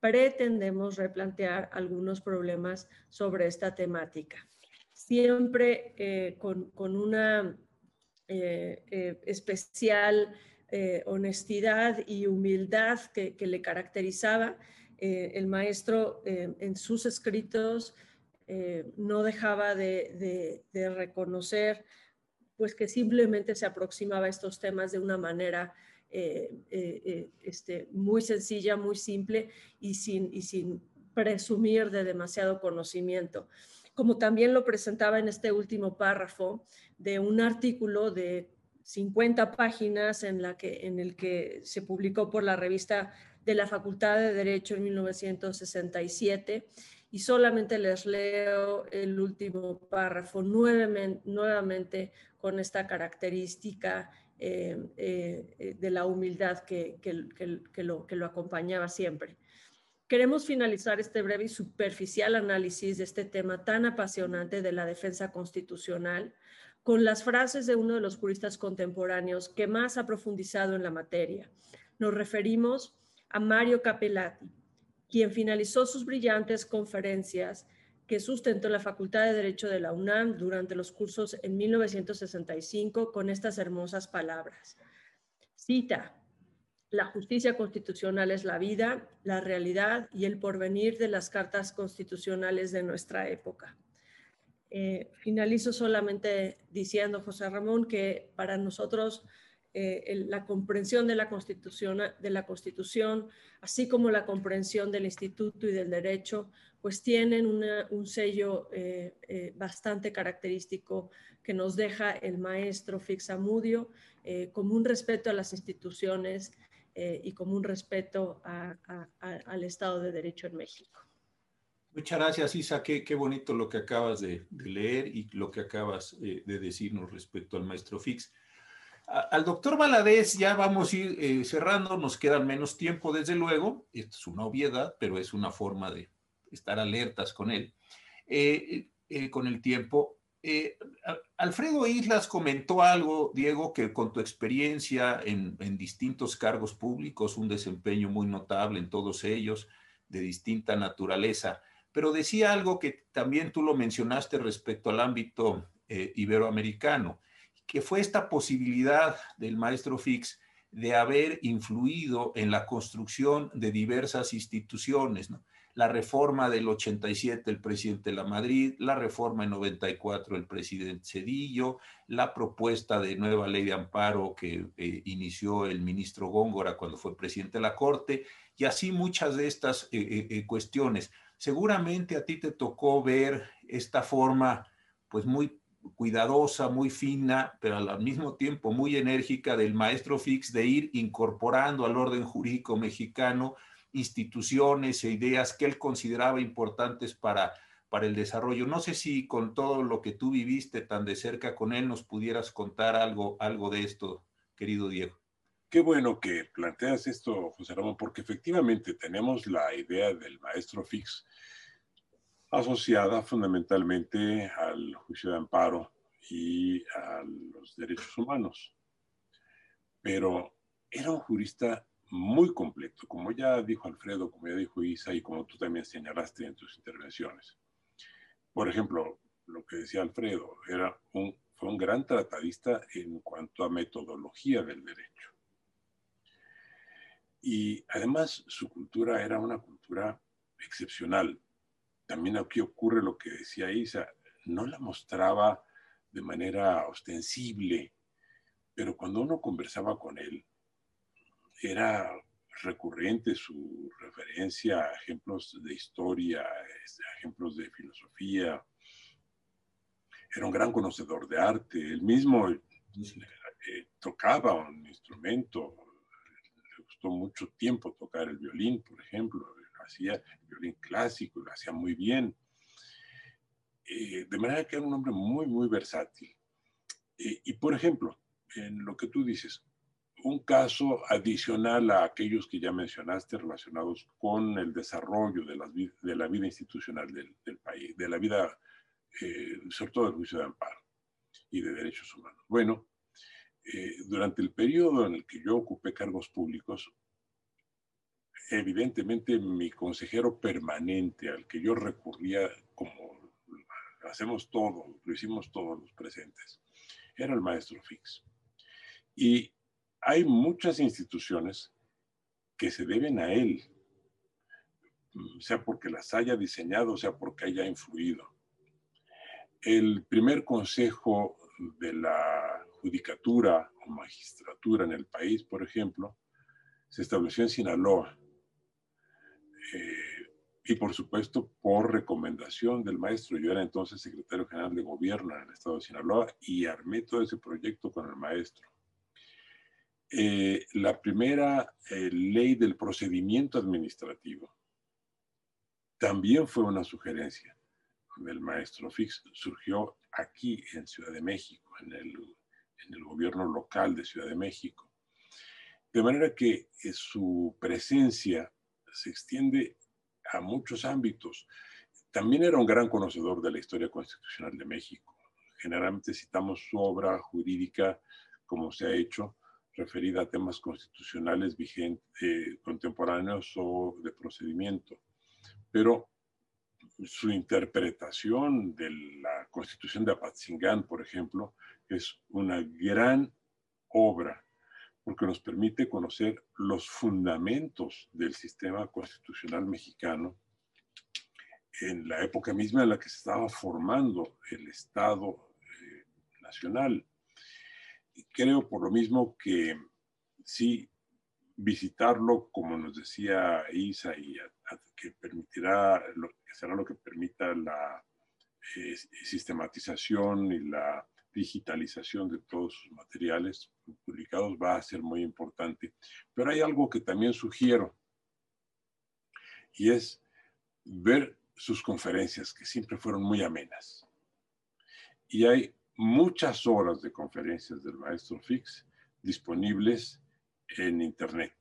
pretendemos replantear algunos problemas sobre esta temática. Siempre eh, con, una eh, eh, especial honestidad y humildad que, le caracterizaba. El maestro en sus escritos no dejaba de, reconocer pues que simplemente se aproximaba a estos temas de una manera este, muy sencilla, muy simple y sin, presumir de demasiado conocimiento. Como también lo presentaba en este último párrafo de un artículo de 50 páginas en el que se publicó por la revista de la Facultad de Derecho en 1967 y solamente les leo el último párrafo nuevamente, con esta característica eh, eh, de la humildad que, que, lo, que lo acompañaba siempre. Queremos finalizar este breve y superficial análisis de este tema tan apasionante de la defensa constitucional con las frases de uno de los juristas contemporáneos que más ha profundizado en la materia. Nos referimos a Mario Capellati, quien finalizó sus brillantes conferencias que sustentó la Facultad de Derecho de la UNAM durante los cursos en 1965 con estas hermosas palabras. Cita, la justicia constitucional es la vida, la realidad y el porvenir de las cartas constitucionales de nuestra época. Eh, finalizo solamente diciendo, José Ramón, que para nosotros eh, la comprensión de la, constitución, de la Constitución, así como la comprensión del Instituto y del Derecho, pues tienen un sello eh, bastante característico que nos deja el maestro Fixamudio, como un respeto a las instituciones y como un respeto al Estado de Derecho en México. Muchas gracias, Isa. Qué, bonito lo que acabas de, leer y lo que acabas eh, de decirnos respecto al maestro Fix. Al doctor Valadez ya vamos a ir eh, cerrando, nos queda menos tiempo, desde luego. Esto es una obviedad, pero es una forma de estar alertas con él, eh, con el tiempo. Alfredo Islas comentó algo, Diego, que con tu experiencia en, en distintos cargos públicos, un desempeño muy notable en todos ellos, de distinta naturaleza, pero decía algo que también tú lo mencionaste respecto al ámbito eh, iberoamericano, que fue esta posibilidad del maestro Fix de haber influido en la construcción de diversas instituciones. la reforma del 87 el presidente de la Madrid, la reforma en 94 el presidente Cedillo, la propuesta de nueva ley de amparo que eh, inició el ministro Góngora cuando fue presidente de la Corte, y así muchas de estas eh, eh, cuestiones. Seguramente a ti te tocó ver esta forma pues muy cuidadosa, muy fina, pero al mismo tiempo muy enérgica del maestro Fix de ir incorporando al orden jurídico mexicano instituciones e ideas que él consideraba importantes para, para el desarrollo. No sé si con todo lo que tú viviste tan de cerca con él nos pudieras contar algo, algo de esto, querido Diego. Qué bueno que planteas esto, José Ramón, porque efectivamente tenemos la idea del maestro Fix asociada fundamentalmente al juicio de amparo y a los derechos humanos. Pero era un jurista muy completo, como ya dijo Alfredo, como ya dijo Isa y como tú también señalaste en tus intervenciones. Por ejemplo, lo que decía Alfredo, era un, fue un gran tratadista en cuanto a metodología del derecho. Y además su cultura era una cultura excepcional. También aquí ocurre lo que decía Isa, no la mostraba de manera ostensible, pero cuando uno conversaba con él, era recurrente su referencia a ejemplos de historia, este, ejemplos de filosofía. Era un gran conocedor de arte. Él mismo eh, tocaba un instrumento. Le gustó mucho tiempo tocar el violín, por ejemplo. Hacía el violín clásico, lo hacía muy bien. Eh, de manera que era un hombre muy, muy versátil. Eh, y por ejemplo, en lo que tú dices, un caso adicional a aquellos que ya mencionaste relacionados con el desarrollo de la, vida institucional del, país, de la vida, eh, sobre todo del juicio de amparo y de derechos humanos. Bueno, durante el periodo en el que yo ocupé cargos públicos, evidentemente mi consejero permanente al que yo recurría como hacemos todo, lo hicimos todos los presentes, era el maestro Fix. Y hay muchas instituciones que se deben a él, sea porque las haya diseñado, sea porque haya influido. El primer consejo de la judicatura o magistratura en el país, por ejemplo, se estableció en Sinaloa. Eh, y por supuesto por recomendación del maestro. Yo era entonces secretario general de gobierno en el estado de Sinaloa y armé todo ese proyecto con el maestro. Eh, la primera eh, ley del procedimiento administrativo también fue una sugerencia del maestro Fix. Surgió aquí en Ciudad de México, en el, en el gobierno local de Ciudad de México. De manera que eh, su presencia se extiende a muchos ámbitos. También era un gran conocedor de la historia constitucional de México. Generalmente citamos su obra jurídica, como se ha hecho, referida a temas constitucionales vigentes, eh, contemporáneos o de procedimiento. Pero su interpretación de la Constitución de Apatzingán, por ejemplo, es una gran obra porque nos permite conocer los fundamentos del sistema constitucional mexicano en la época misma en la que se estaba formando el Estado eh, nacional. Creo por lo mismo que sí visitarlo, como nos decía Isa, y que permitirá, será lo que permita la eh, sistematización y la digitalización de todos sus materiales publicados va a ser muy importante. Pero hay algo que también sugiero, y es ver sus conferencias, que siempre fueron muy amenas. Y hay muchas horas de conferencias del maestro Fix disponibles en Internet,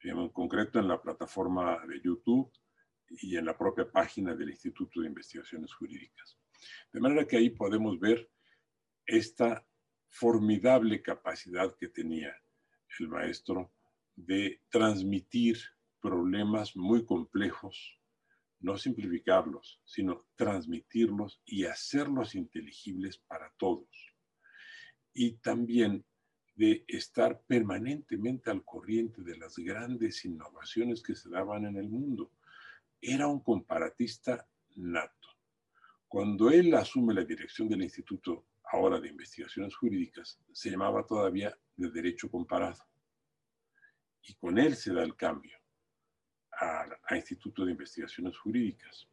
en concreto en la plataforma de YouTube y en la propia página del Instituto de Investigaciones Jurídicas. De manera que ahí podemos ver esta formidable capacidad que tenía el maestro de transmitir problemas muy complejos no simplificarlos, sino transmitirlos y hacerlos inteligibles para todos. Y también de estar permanentemente al corriente de las grandes innovaciones que se daban en el mundo. era un comparatista nato. Cuando él asume la dirección del Instituto ahora de Investigaciones Jurídicas, se llamaba todavía de Derecho Comparado. Y con él se da el cambio a, Instituto de Investigaciones Jurídicas.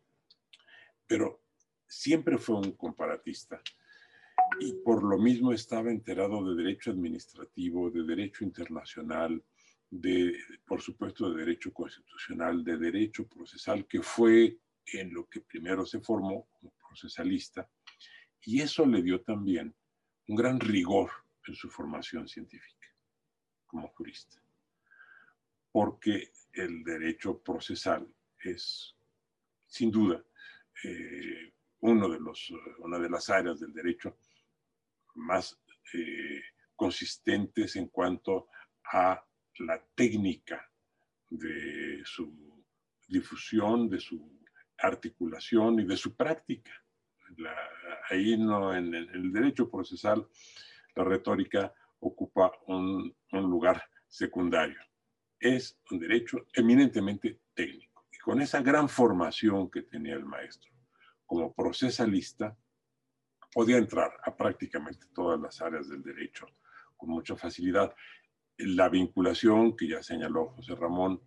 Pero siempre fue un comparatista y por lo mismo estaba enterado de derecho administrativo, de derecho internacional, de, por supuesto, de derecho constitucional, de derecho procesal, que fue en lo que primero se formó procesalista, y eso le dio también un gran rigor en su formación científica como jurista, porque el derecho procesal es, sin duda, eh, uno de los, una de las áreas del derecho más eh, consistentes en cuanto a la técnica de su difusión, de su articulación y de su práctica. Ahí no, en el, derecho procesal, la retórica ocupa un, lugar secundario. Es un derecho eminentemente técnico. Y con esa gran formación que tenía el maestro como procesalista, podía entrar a prácticamente todas las áreas del derecho con mucha facilidad la vinculación que ya señaló José Ramón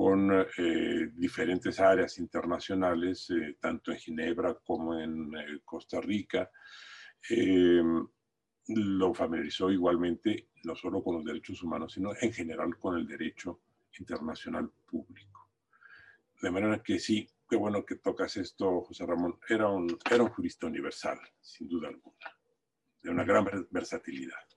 con eh, diferentes áreas internacionales, eh, tanto en Ginebra como en eh, Costa Rica, lo familiarizó igualmente no solo con los derechos humanos, sino en general con el derecho internacional público. De manera que sí, qué bueno que tocas esto, José Ramón. Era un, era un jurista universal, sin duda alguna, de una gran versatilidad.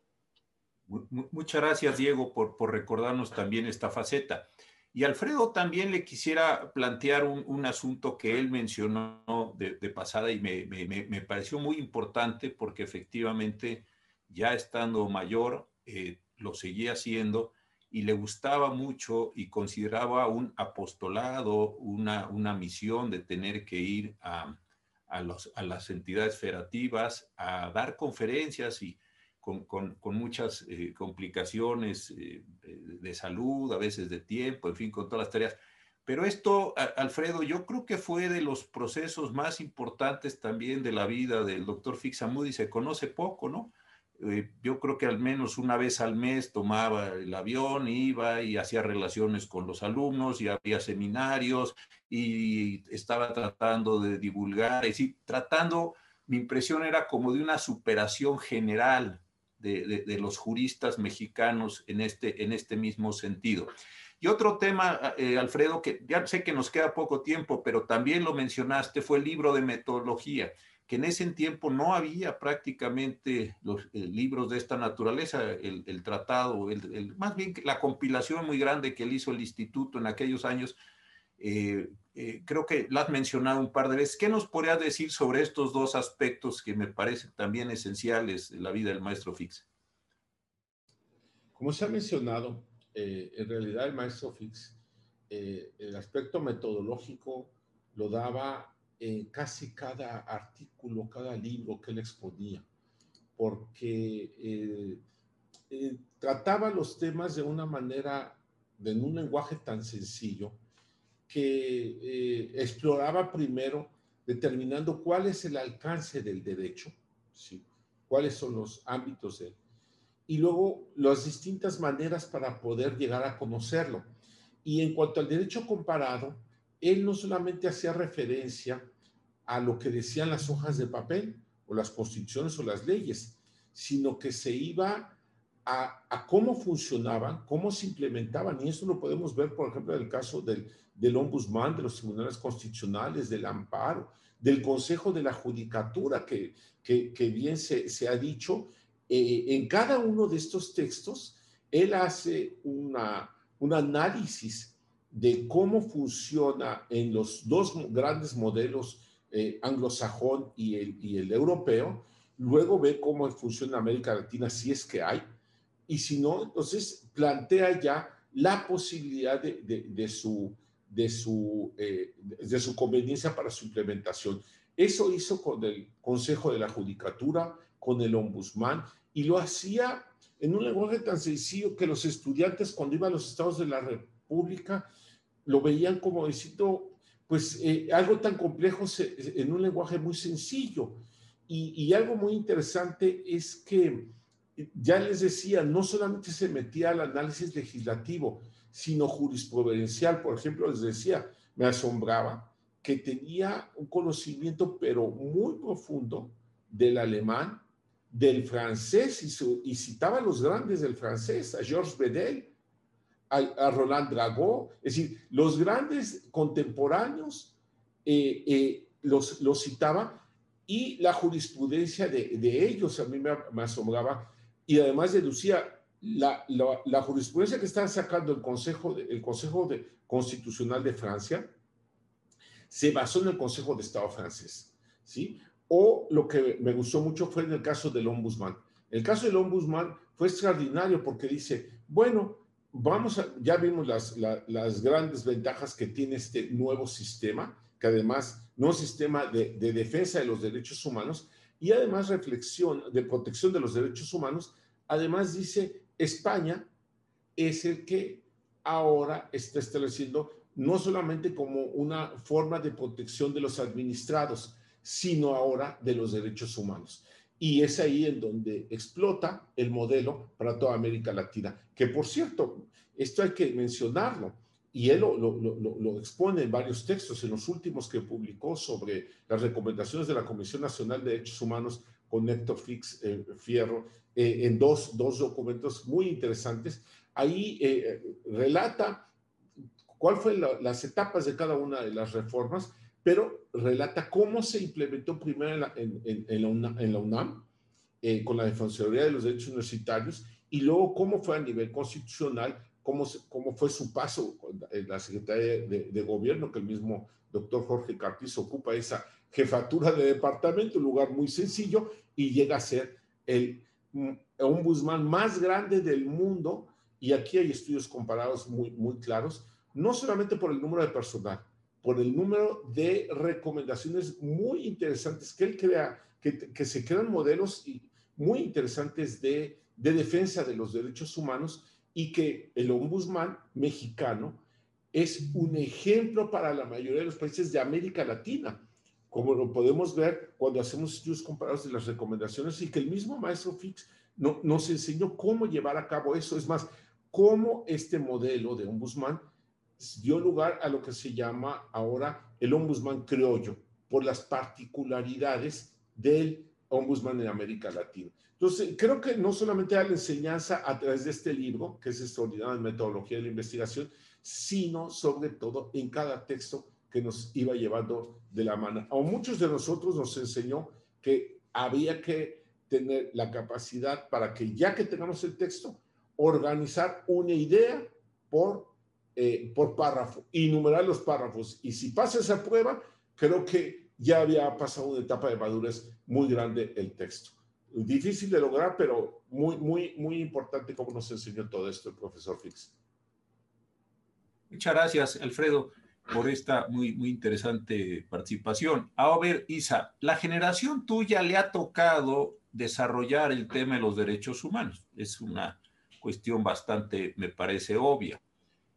Muchas gracias, Diego, por, por recordarnos también esta faceta. Y Alfredo también le quisiera plantear un, asunto que él mencionó de, pasada y me, me, pareció muy importante porque efectivamente, ya estando mayor, eh, lo seguía haciendo y le gustaba mucho y consideraba un apostolado, una, una misión de tener que ir a, a, los, a las entidades federativas a dar conferencias y con, muchas eh, complicaciones eh, de salud, a veces de tiempo, en fin, con todas las tareas. Pero esto, Alfredo, yo creo que fue de los procesos más importantes también de la vida del doctor Fixamudi. Se conoce poco, ¿no? Eh, yo creo que al menos una vez al mes tomaba el avión, iba y hacía relaciones con los alumnos y había seminarios y estaba tratando de divulgar, es decir, tratando, mi impresión era como de una superación general de, los juristas mexicanos en este, en este mismo sentido. Y otro tema, eh, Alfredo, que ya sé que nos queda poco tiempo, pero también lo mencionaste, fue el libro de metodología, que en ese tiempo no había prácticamente los eh, libros de esta naturaleza, el, tratado, el, más bien la compilación muy grande que él hizo el instituto en aquellos años, eh, eh, creo que lo has mencionado un par de veces. ¿Qué nos podrías decir sobre estos dos aspectos que me parecen también esenciales en la vida del maestro Fix? Como se ha mencionado, eh, en realidad el maestro Fix, eh, el aspecto metodológico lo daba en casi cada artículo, cada libro que él exponía, porque trataba los temas de una manera, en un lenguaje tan sencillo, que eh, exploraba primero determinando cuál es el alcance del derecho, ¿sí? cuáles son los ámbitos de y luego las distintas maneras para poder llegar a conocerlo. Y en cuanto al derecho comparado, él no solamente hacía referencia a lo que decían las hojas de papel o las constituciones o las leyes, sino que se iba a, a cómo funcionaban, cómo se implementaban. Y eso lo podemos ver, por ejemplo, en el caso del, del ombudsman, de los tribunales constitucionales, del amparo, del Consejo de la Judicatura, que, que, bien se, se, ha dicho. Eh, en cada uno de estos textos, él hace una, un análisis de cómo funciona en los dos grandes modelos eh, anglosajón y el, y el europeo, luego ve cómo funciona América Latina, si es que hay, y si no, entonces plantea ya la posibilidad de, de, de su, de su, eh, de su conveniencia para su implementación. Eso hizo con el Consejo de la Judicatura, con el Ombudsman, y lo hacía en un lenguaje tan sencillo que los estudiantes cuando iban a los estados de la República lo veían como diciendo, pues eh, algo tan complejo en un lenguaje muy sencillo. Y, algo muy interesante es que, ya les decía, no solamente se metía al análisis legislativo, sino jurisprudencial. Por ejemplo, les decía, me asombraba que tenía un conocimiento, pero muy profundo, del alemán, del francés, y, citaba a los grandes del francés, a Georges Bedel, a, Roland Dragot, es decir, los grandes contemporáneos eh, eh, los, los citaba y la jurisprudencia de, ellos a mí me, asombraba y además deducía la, la, jurisprudencia que están sacando el Consejo, el Consejo Constitucional de Francia se basó en el Consejo de Estado francés, ¿sí? O lo que me gustó mucho fue en el caso del ombudsman. El caso del ombudsman fue extraordinario porque dice, bueno, vamos ya vimos las, las grandes ventajas que tiene este nuevo sistema, que además no es sistema de, de, defensa de los derechos humanos y además reflexión de protección de los derechos humanos, además dice España es el que ahora está estableciendo no solamente como una forma de protección de los administrados, sino ahora de los derechos humanos. Y es ahí en donde explota el modelo para toda América Latina, que por cierto, esto hay que mencionarlo, y él lo, expone en varios textos, en los últimos que publicó sobre las recomendaciones de la Comisión Nacional de Derechos Humanos con Héctor Fix eh, Fierro, eh, en dos, dos, documentos muy interesantes. Ahí eh, relata cuál fue las etapas de cada una de las reformas pero relata cómo se implementó primero en la, UNAM, eh, con la Defensoría de los Derechos Universitarios y luego cómo fue a nivel constitucional, cómo, cómo fue su paso en la Secretaría de, Gobierno, que el mismo doctor Jorge Cartiz ocupa esa jefatura de departamento, un lugar muy sencillo, y llega a ser el ombudsman más grande del mundo. Y aquí hay estudios comparados muy, muy claros, no solamente por el número de personal, por el número de recomendaciones muy interesantes que él crea, que, se crean modelos muy interesantes de, defensa de los derechos humanos y que el ombudsman mexicano es un ejemplo para la mayoría de los países de América Latina, como lo podemos ver cuando hacemos estudios comparados de las recomendaciones y que el mismo maestro Fix no, nos enseñó cómo llevar a cabo eso. Es más, cómo este modelo de ombudsman dio lugar a lo que se llama ahora el ombudsman criollo, por las particularidades del ombudsman en América Latina. Entonces, creo que no solamente da la enseñanza a través de este libro, que es extraordinario en metodología de la investigación, sino sobre todo en cada texto que nos iba llevando de la mano. A muchos de nosotros nos enseñó que había que tener la capacidad para que ya que tengamos el texto, organizar una idea por eh, por párrafo y numerar los párrafos. Y si pasa esa prueba, creo que ya había pasado una etapa de madurez muy grande el texto. Difícil de lograr, pero muy, muy, muy importante como nos enseñó todo esto el profesor Fix. Muchas gracias, Alfredo, por esta muy, muy interesante participación. A ver, Isa, la generación tuya le ha tocado desarrollar el tema de los derechos humanos. Es una cuestión bastante, me parece, obvia.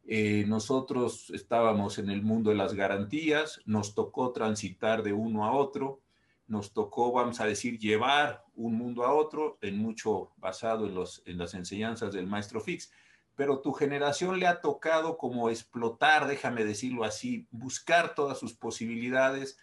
Eh, nosotros estábamos en el mundo de las garantías, nos tocó transitar de uno a otro, nos tocó, vamos a decir, llevar un mundo a otro, en mucho basado en, los, en las enseñanzas del maestro Fix, pero tu generación le ha tocado como explotar, déjame decirlo así, buscar todas sus posibilidades.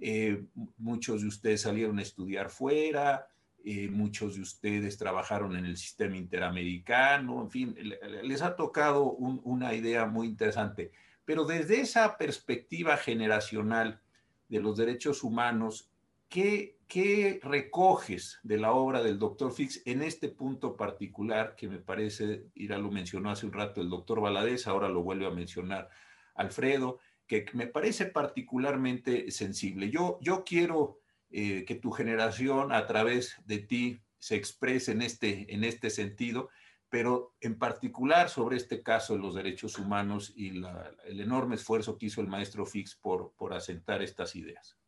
Eh, muchos de ustedes salieron a estudiar fuera, eh, muchos de ustedes trabajaron en el sistema interamericano, en fin, les ha tocado una idea muy interesante. Pero desde esa perspectiva generacional de los derechos humanos, ¿qué, ¿qué, recoges de la obra del doctor Fix en este punto particular que me parece, Ira lo mencionó hace un rato el doctor Valadez, ahora lo vuelve a mencionar Alfredo, que me parece particularmente sensible. Yo, yo quiero eh, que tu generación a través de ti se exprese en este, en este sentido, pero en particular sobre este caso de los derechos humanos y el enorme esfuerzo que hizo el maestro Fix por, por asentar estas ideas.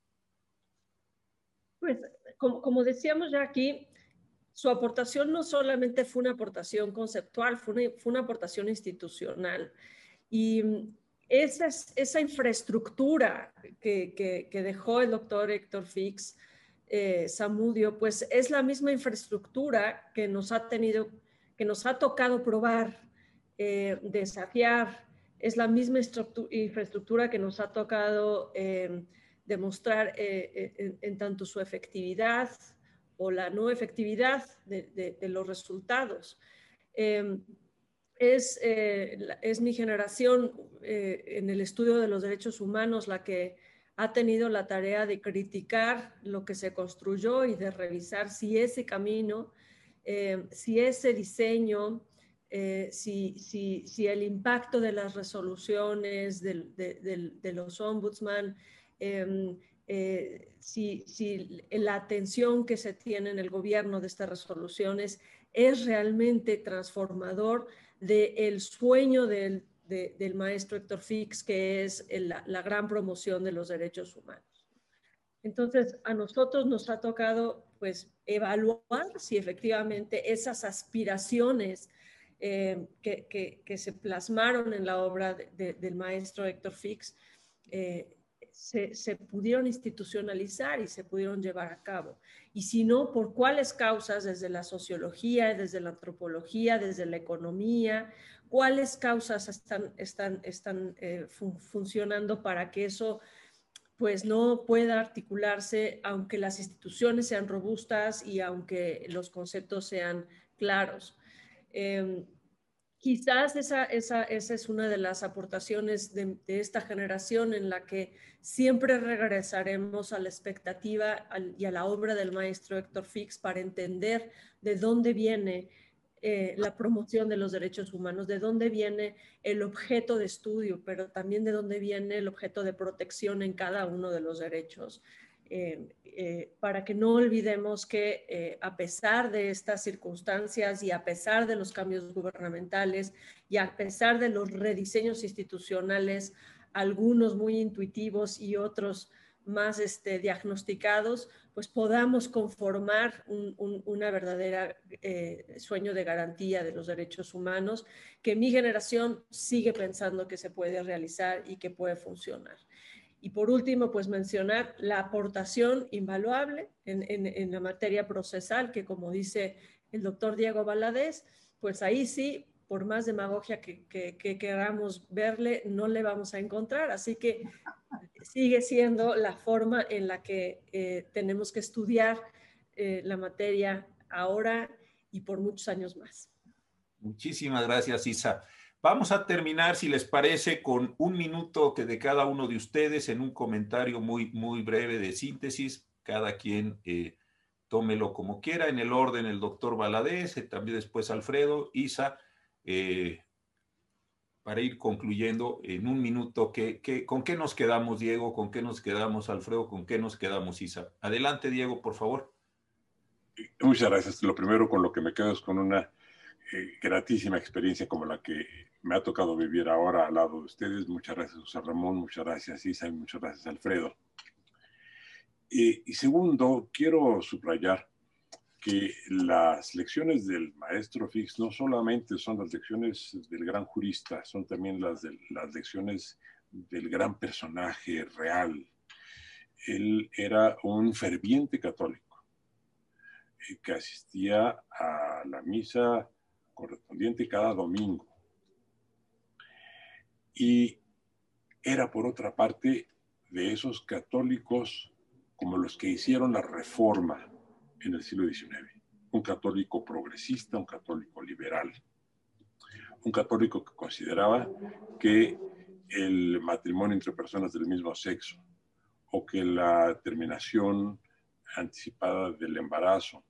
Pues, como, como decíamos ya aquí, su aportación no solamente fue una aportación conceptual, fue una, fue una aportación institucional. Y esa, esa infraestructura que, dejó el doctor Héctor Fix, eh, Samudio, pues es la misma infraestructura que nos ha tenido, que nos ha tocado probar, eh, desafiar, es la misma infraestructura que nos ha tocado eh, demostrar en, tanto su efectividad o la no efectividad de, de los resultados es, eh, es mi generación eh, en el estudio de los derechos humanos la que ha tenido la tarea de criticar lo que se construyó y de revisar si ese camino, eh, si ese diseño, si, si, si, el impacto de las resoluciones de, los ombudsman, em, si, si, la atención que se tiene en el gobierno de estas resoluciones es realmente transformador del sueño del, maestro Héctor Fix, que es la, gran promoción de los derechos humanos. Entonces, a nosotros nos ha tocado pues evaluar si efectivamente esas aspiraciones eh, que, se plasmaron en la obra del maestro Héctor Fix eh, se, pudieron institucionalizar y se pudieron llevar a cabo. Y si no, ¿por cuáles causas desde la sociología, desde la antropología, desde la economía? ¿Cuáles causas están, están, están eh, funcionando para que eso pues no pueda articularse aunque las instituciones sean robustas y aunque los conceptos sean claros? Em, Quizás esa, esa, esa, es una de las aportaciones de, esta generación en la que siempre regresaremos a la expectativa y a la obra del maestro Héctor Fix para entender de dónde viene eh, la promoción de los derechos humanos, de dónde viene el objeto de estudio, pero también de dónde viene el objeto de protección en cada uno de los derechos. Eh, eh, para que no olvidemos que eh, a pesar de estas circunstancias y a pesar de los cambios gubernamentales y a pesar de los rediseños institucionales, algunos muy intuitivos y otros más este, diagnosticados, pues podamos conformar un, una verdadera sueño de garantía de los derechos humanos que mi generación sigue pensando que se puede realizar y que puede funcionar. Y por último, pues mencionar la aportación invaluable en, la materia procesal, que como dice el doctor Diego Valadez, pues ahí sí, por más demagogia que, queramos verle, no le vamos a encontrar. Así que sigue siendo la forma en la que eh, tenemos que estudiar eh, la materia ahora y por muchos años más. Muchísimas gracias, Isa. Vamos a terminar, si les parece, con un minuto que de cada uno de ustedes en un comentario muy, muy breve de síntesis. Cada quien eh, tómelo como quiera, en el orden el doctor Valadez, eh, también después Alfredo, Isa, eh, para ir concluyendo en un minuto, ¿qué, con qué nos quedamos, Diego? ¿Con qué nos quedamos, Alfredo? ¿Con qué nos quedamos, Isa? Adelante, Diego, por favor. Muchas gracias. Lo primero con lo que me quedo es con una gratísima experiencia como la que me ha tocado vivir ahora al lado de ustedes. Muchas gracias, José Ramón, muchas gracias, Isa, y muchas gracias, Alfredo. y segundo, quiero subrayar que las lecciones del maestro Fix no solamente son las lecciones del gran jurista, son también las, de, las lecciones del gran personaje real. Él era un ferviente católico eh, que asistía a la misa correspondiente cada domingo y era por otra parte de esos católicos como los que hicieron la reforma en el siglo XIX. Un católico progresista, un católico liberal, un católico que consideraba que el matrimonio entre personas del mismo sexo o que la terminación anticipada del embarazo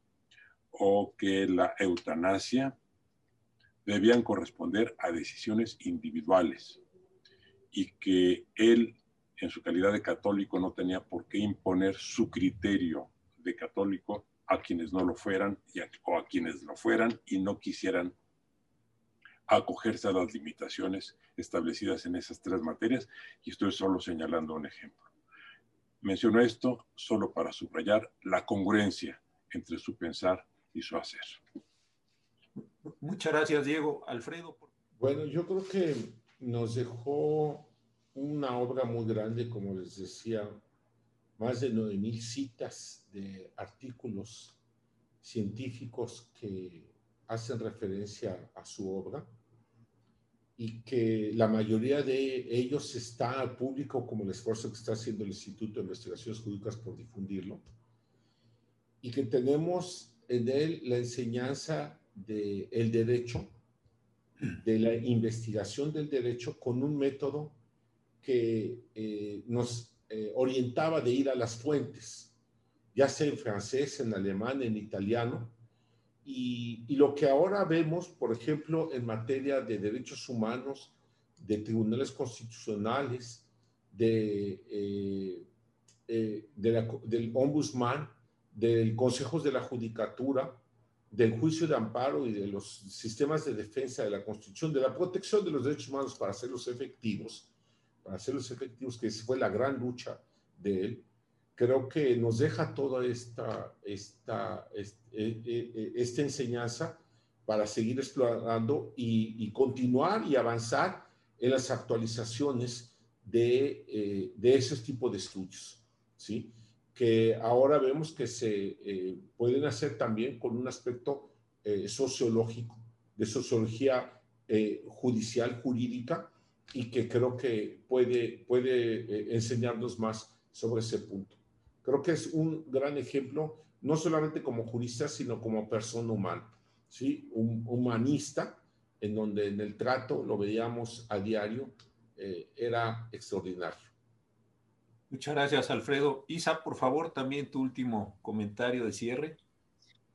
o que la eutanasia debían corresponder a decisiones individuales y que él, en su calidad de católico, no tenía por qué imponer su criterio de católico a quienes no lo fueran o a quienes lo fueran y no quisieran acogerse a las limitaciones establecidas en esas tres materias y estoy solo señalando un ejemplo. Menciono esto solo para subrayar la congruencia entre su pensar y su hacer. Muchas gracias, Diego. Alfredo. Bueno, yo creo que nos dejó una obra muy grande, como les decía, más de 9.000 citas de artículos científicos que hacen referencia a su obra y que la mayoría de ellos está al público como el esfuerzo que está haciendo el Instituto de Investigaciones Jurídicas por difundirlo y que tenemos en él la enseñanza del el derecho, de la investigación del derecho con un método que eh, nos eh, orientaba de ir a las fuentes, ya sea en francés, en alemán, en italiano, y, lo que ahora vemos, por ejemplo, en materia de derechos humanos, de tribunales constitucionales, de, eh, del ombudsman, del consejos de la judicatura, del juicio de amparo y de los sistemas de defensa de la Constitución, de la protección de los derechos humanos para hacerlos efectivos, para hacerlos efectivos, que fue la gran lucha de él, creo que nos deja toda esta, esta, eh, eh, eh, esta, enseñanza para seguir explorando y, continuar y avanzar en las actualizaciones de, de ese tipo de estudios, ¿sí? Que ahora vemos que se pueden hacer también con un aspecto sociológico, de sociología judicial, jurídica, y que creo que puede, puede eh, enseñarnos más sobre ese punto. Creo que es un gran ejemplo, no solamente como jurista, sino como persona humana, ¿sí? Un humanista, en donde en el trato, lo veíamos a diario, eh, era extraordinario. Muchas gracias, Alfredo. Isa, por favor, también tu último comentario de cierre.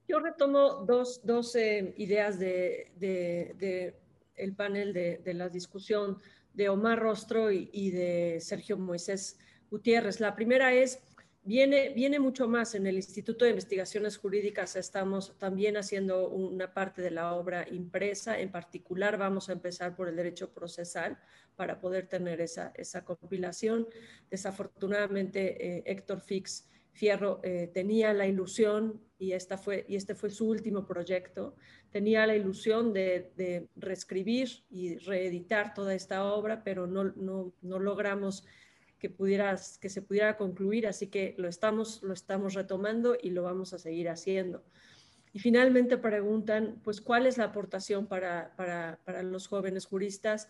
Yo retomo dos, dos eh, ideas de, de, el panel de, de la discusión de Omar Rostro y, de Sergio Moisés Gutiérrez. La primera es, viene, viene mucho más. En el Instituto de Investigaciones Jurídicas estamos también haciendo una parte de la obra impresa. En particular, vamos a empezar por el derecho procesal para poder tener esa, esa compilación. Desafortunadamente, eh, Héctor Fix Fierro eh, tenía la ilusión, y, esta fue, y este fue su último proyecto, tenía la ilusión de, reescribir y reeditar toda esta obra, pero no, no, no logramos que, pudieras, que se pudiera concluir, así que lo estamos, lo estamos retomando y lo vamos a seguir haciendo. Y finalmente preguntan, pues, ¿cuál es la aportación para, para, para los jóvenes juristas?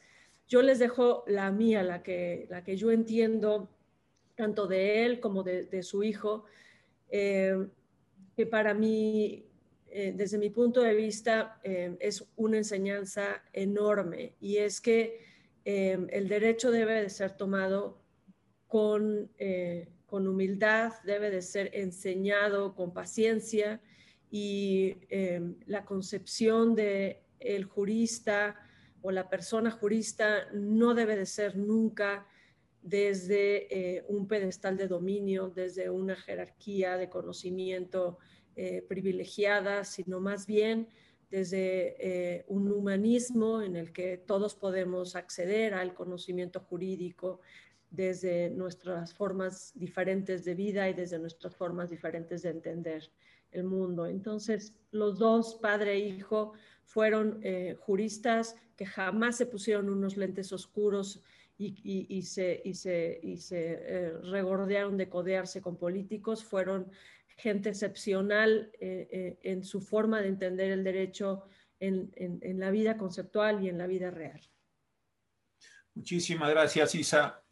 Yo les dejo la mía, la que, la que yo entiendo tanto de él como de, su hijo, eh, que para mí, eh, desde mi punto de vista, eh, es una enseñanza enorme y es que el derecho debe de ser tomado con, con humildad, debe de ser enseñado con paciencia y la concepción de el jurista o la persona jurista no debe de ser nunca desde eh, un pedestal de dominio, desde una jerarquía de conocimiento eh, privilegiada, sino más bien desde eh, un humanismo en el que todos podemos acceder al conocimiento jurídico desde nuestras formas diferentes de vida y desde nuestras formas diferentes de entender el mundo. Entonces, los dos, padre e hijo, fueron juristas que jamás se pusieron unos lentes oscuros y, se, y se, y se eh, regordearon de codearse con políticos, fueron gente excepcional eh, eh, en su forma de entender el derecho en, en, la vida conceptual y en la vida real. Muchísimas gracias, Isa.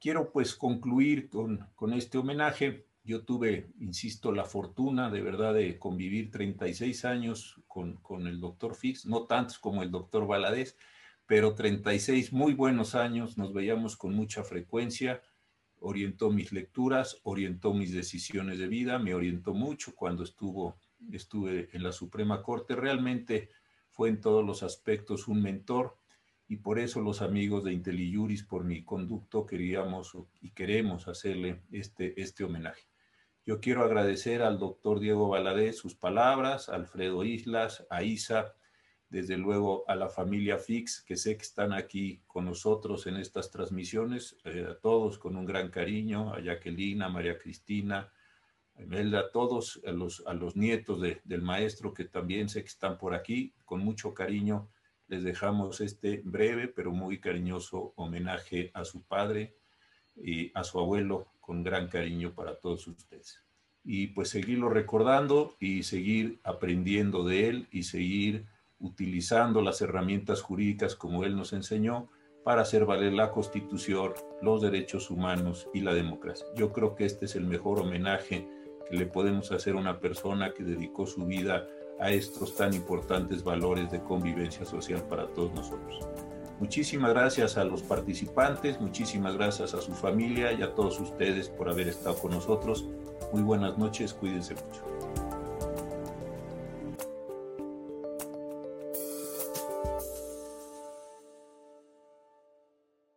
Quiero pues concluir con, este homenaje. Yo tuve, insisto, la fortuna de verdad de convivir 36 años con, con el doctor Fix, no tantos como el doctor Valadez, pero 36 muy buenos años, nos veíamos con mucha frecuencia, orientó mis lecturas, orientó mis decisiones de vida, me orientó mucho cuando estuvo, estuve en la Suprema Corte, realmente fue en todos los aspectos un mentor y por eso los amigos de IntelliJuris, por mi conducto, queríamos y queremos hacerle este, este homenaje. Yo quiero agradecer al doctor Diego Valadez sus palabras, a Alfredo Islas, a Isa, desde luego a la familia Fix, que sé que están aquí con nosotros en estas transmisiones, eh, a todos con un gran cariño, a Jacqueline, a María Cristina, a Imelda, a todos, a los, a los nietos del maestro que también sé que están por aquí, con mucho cariño, les dejamos este breve pero muy cariñoso homenaje a su padre y a su abuelo con gran cariño para todos ustedes. Y pues seguirlo recordando y seguir aprendiendo de él y seguir utilizando las herramientas jurídicas como él nos enseñó para hacer valer la constitución, los derechos humanos y la democracia. Yo creo que este es el mejor homenaje que le podemos hacer a una persona que dedicó su vida a estos tan importantes valores de convivencia social para todos nosotros. Muchísimas gracias a los participantes, muchísimas gracias a su familia y a todos ustedes por haber estado con nosotros. Muy buenas noches, cuídense mucho.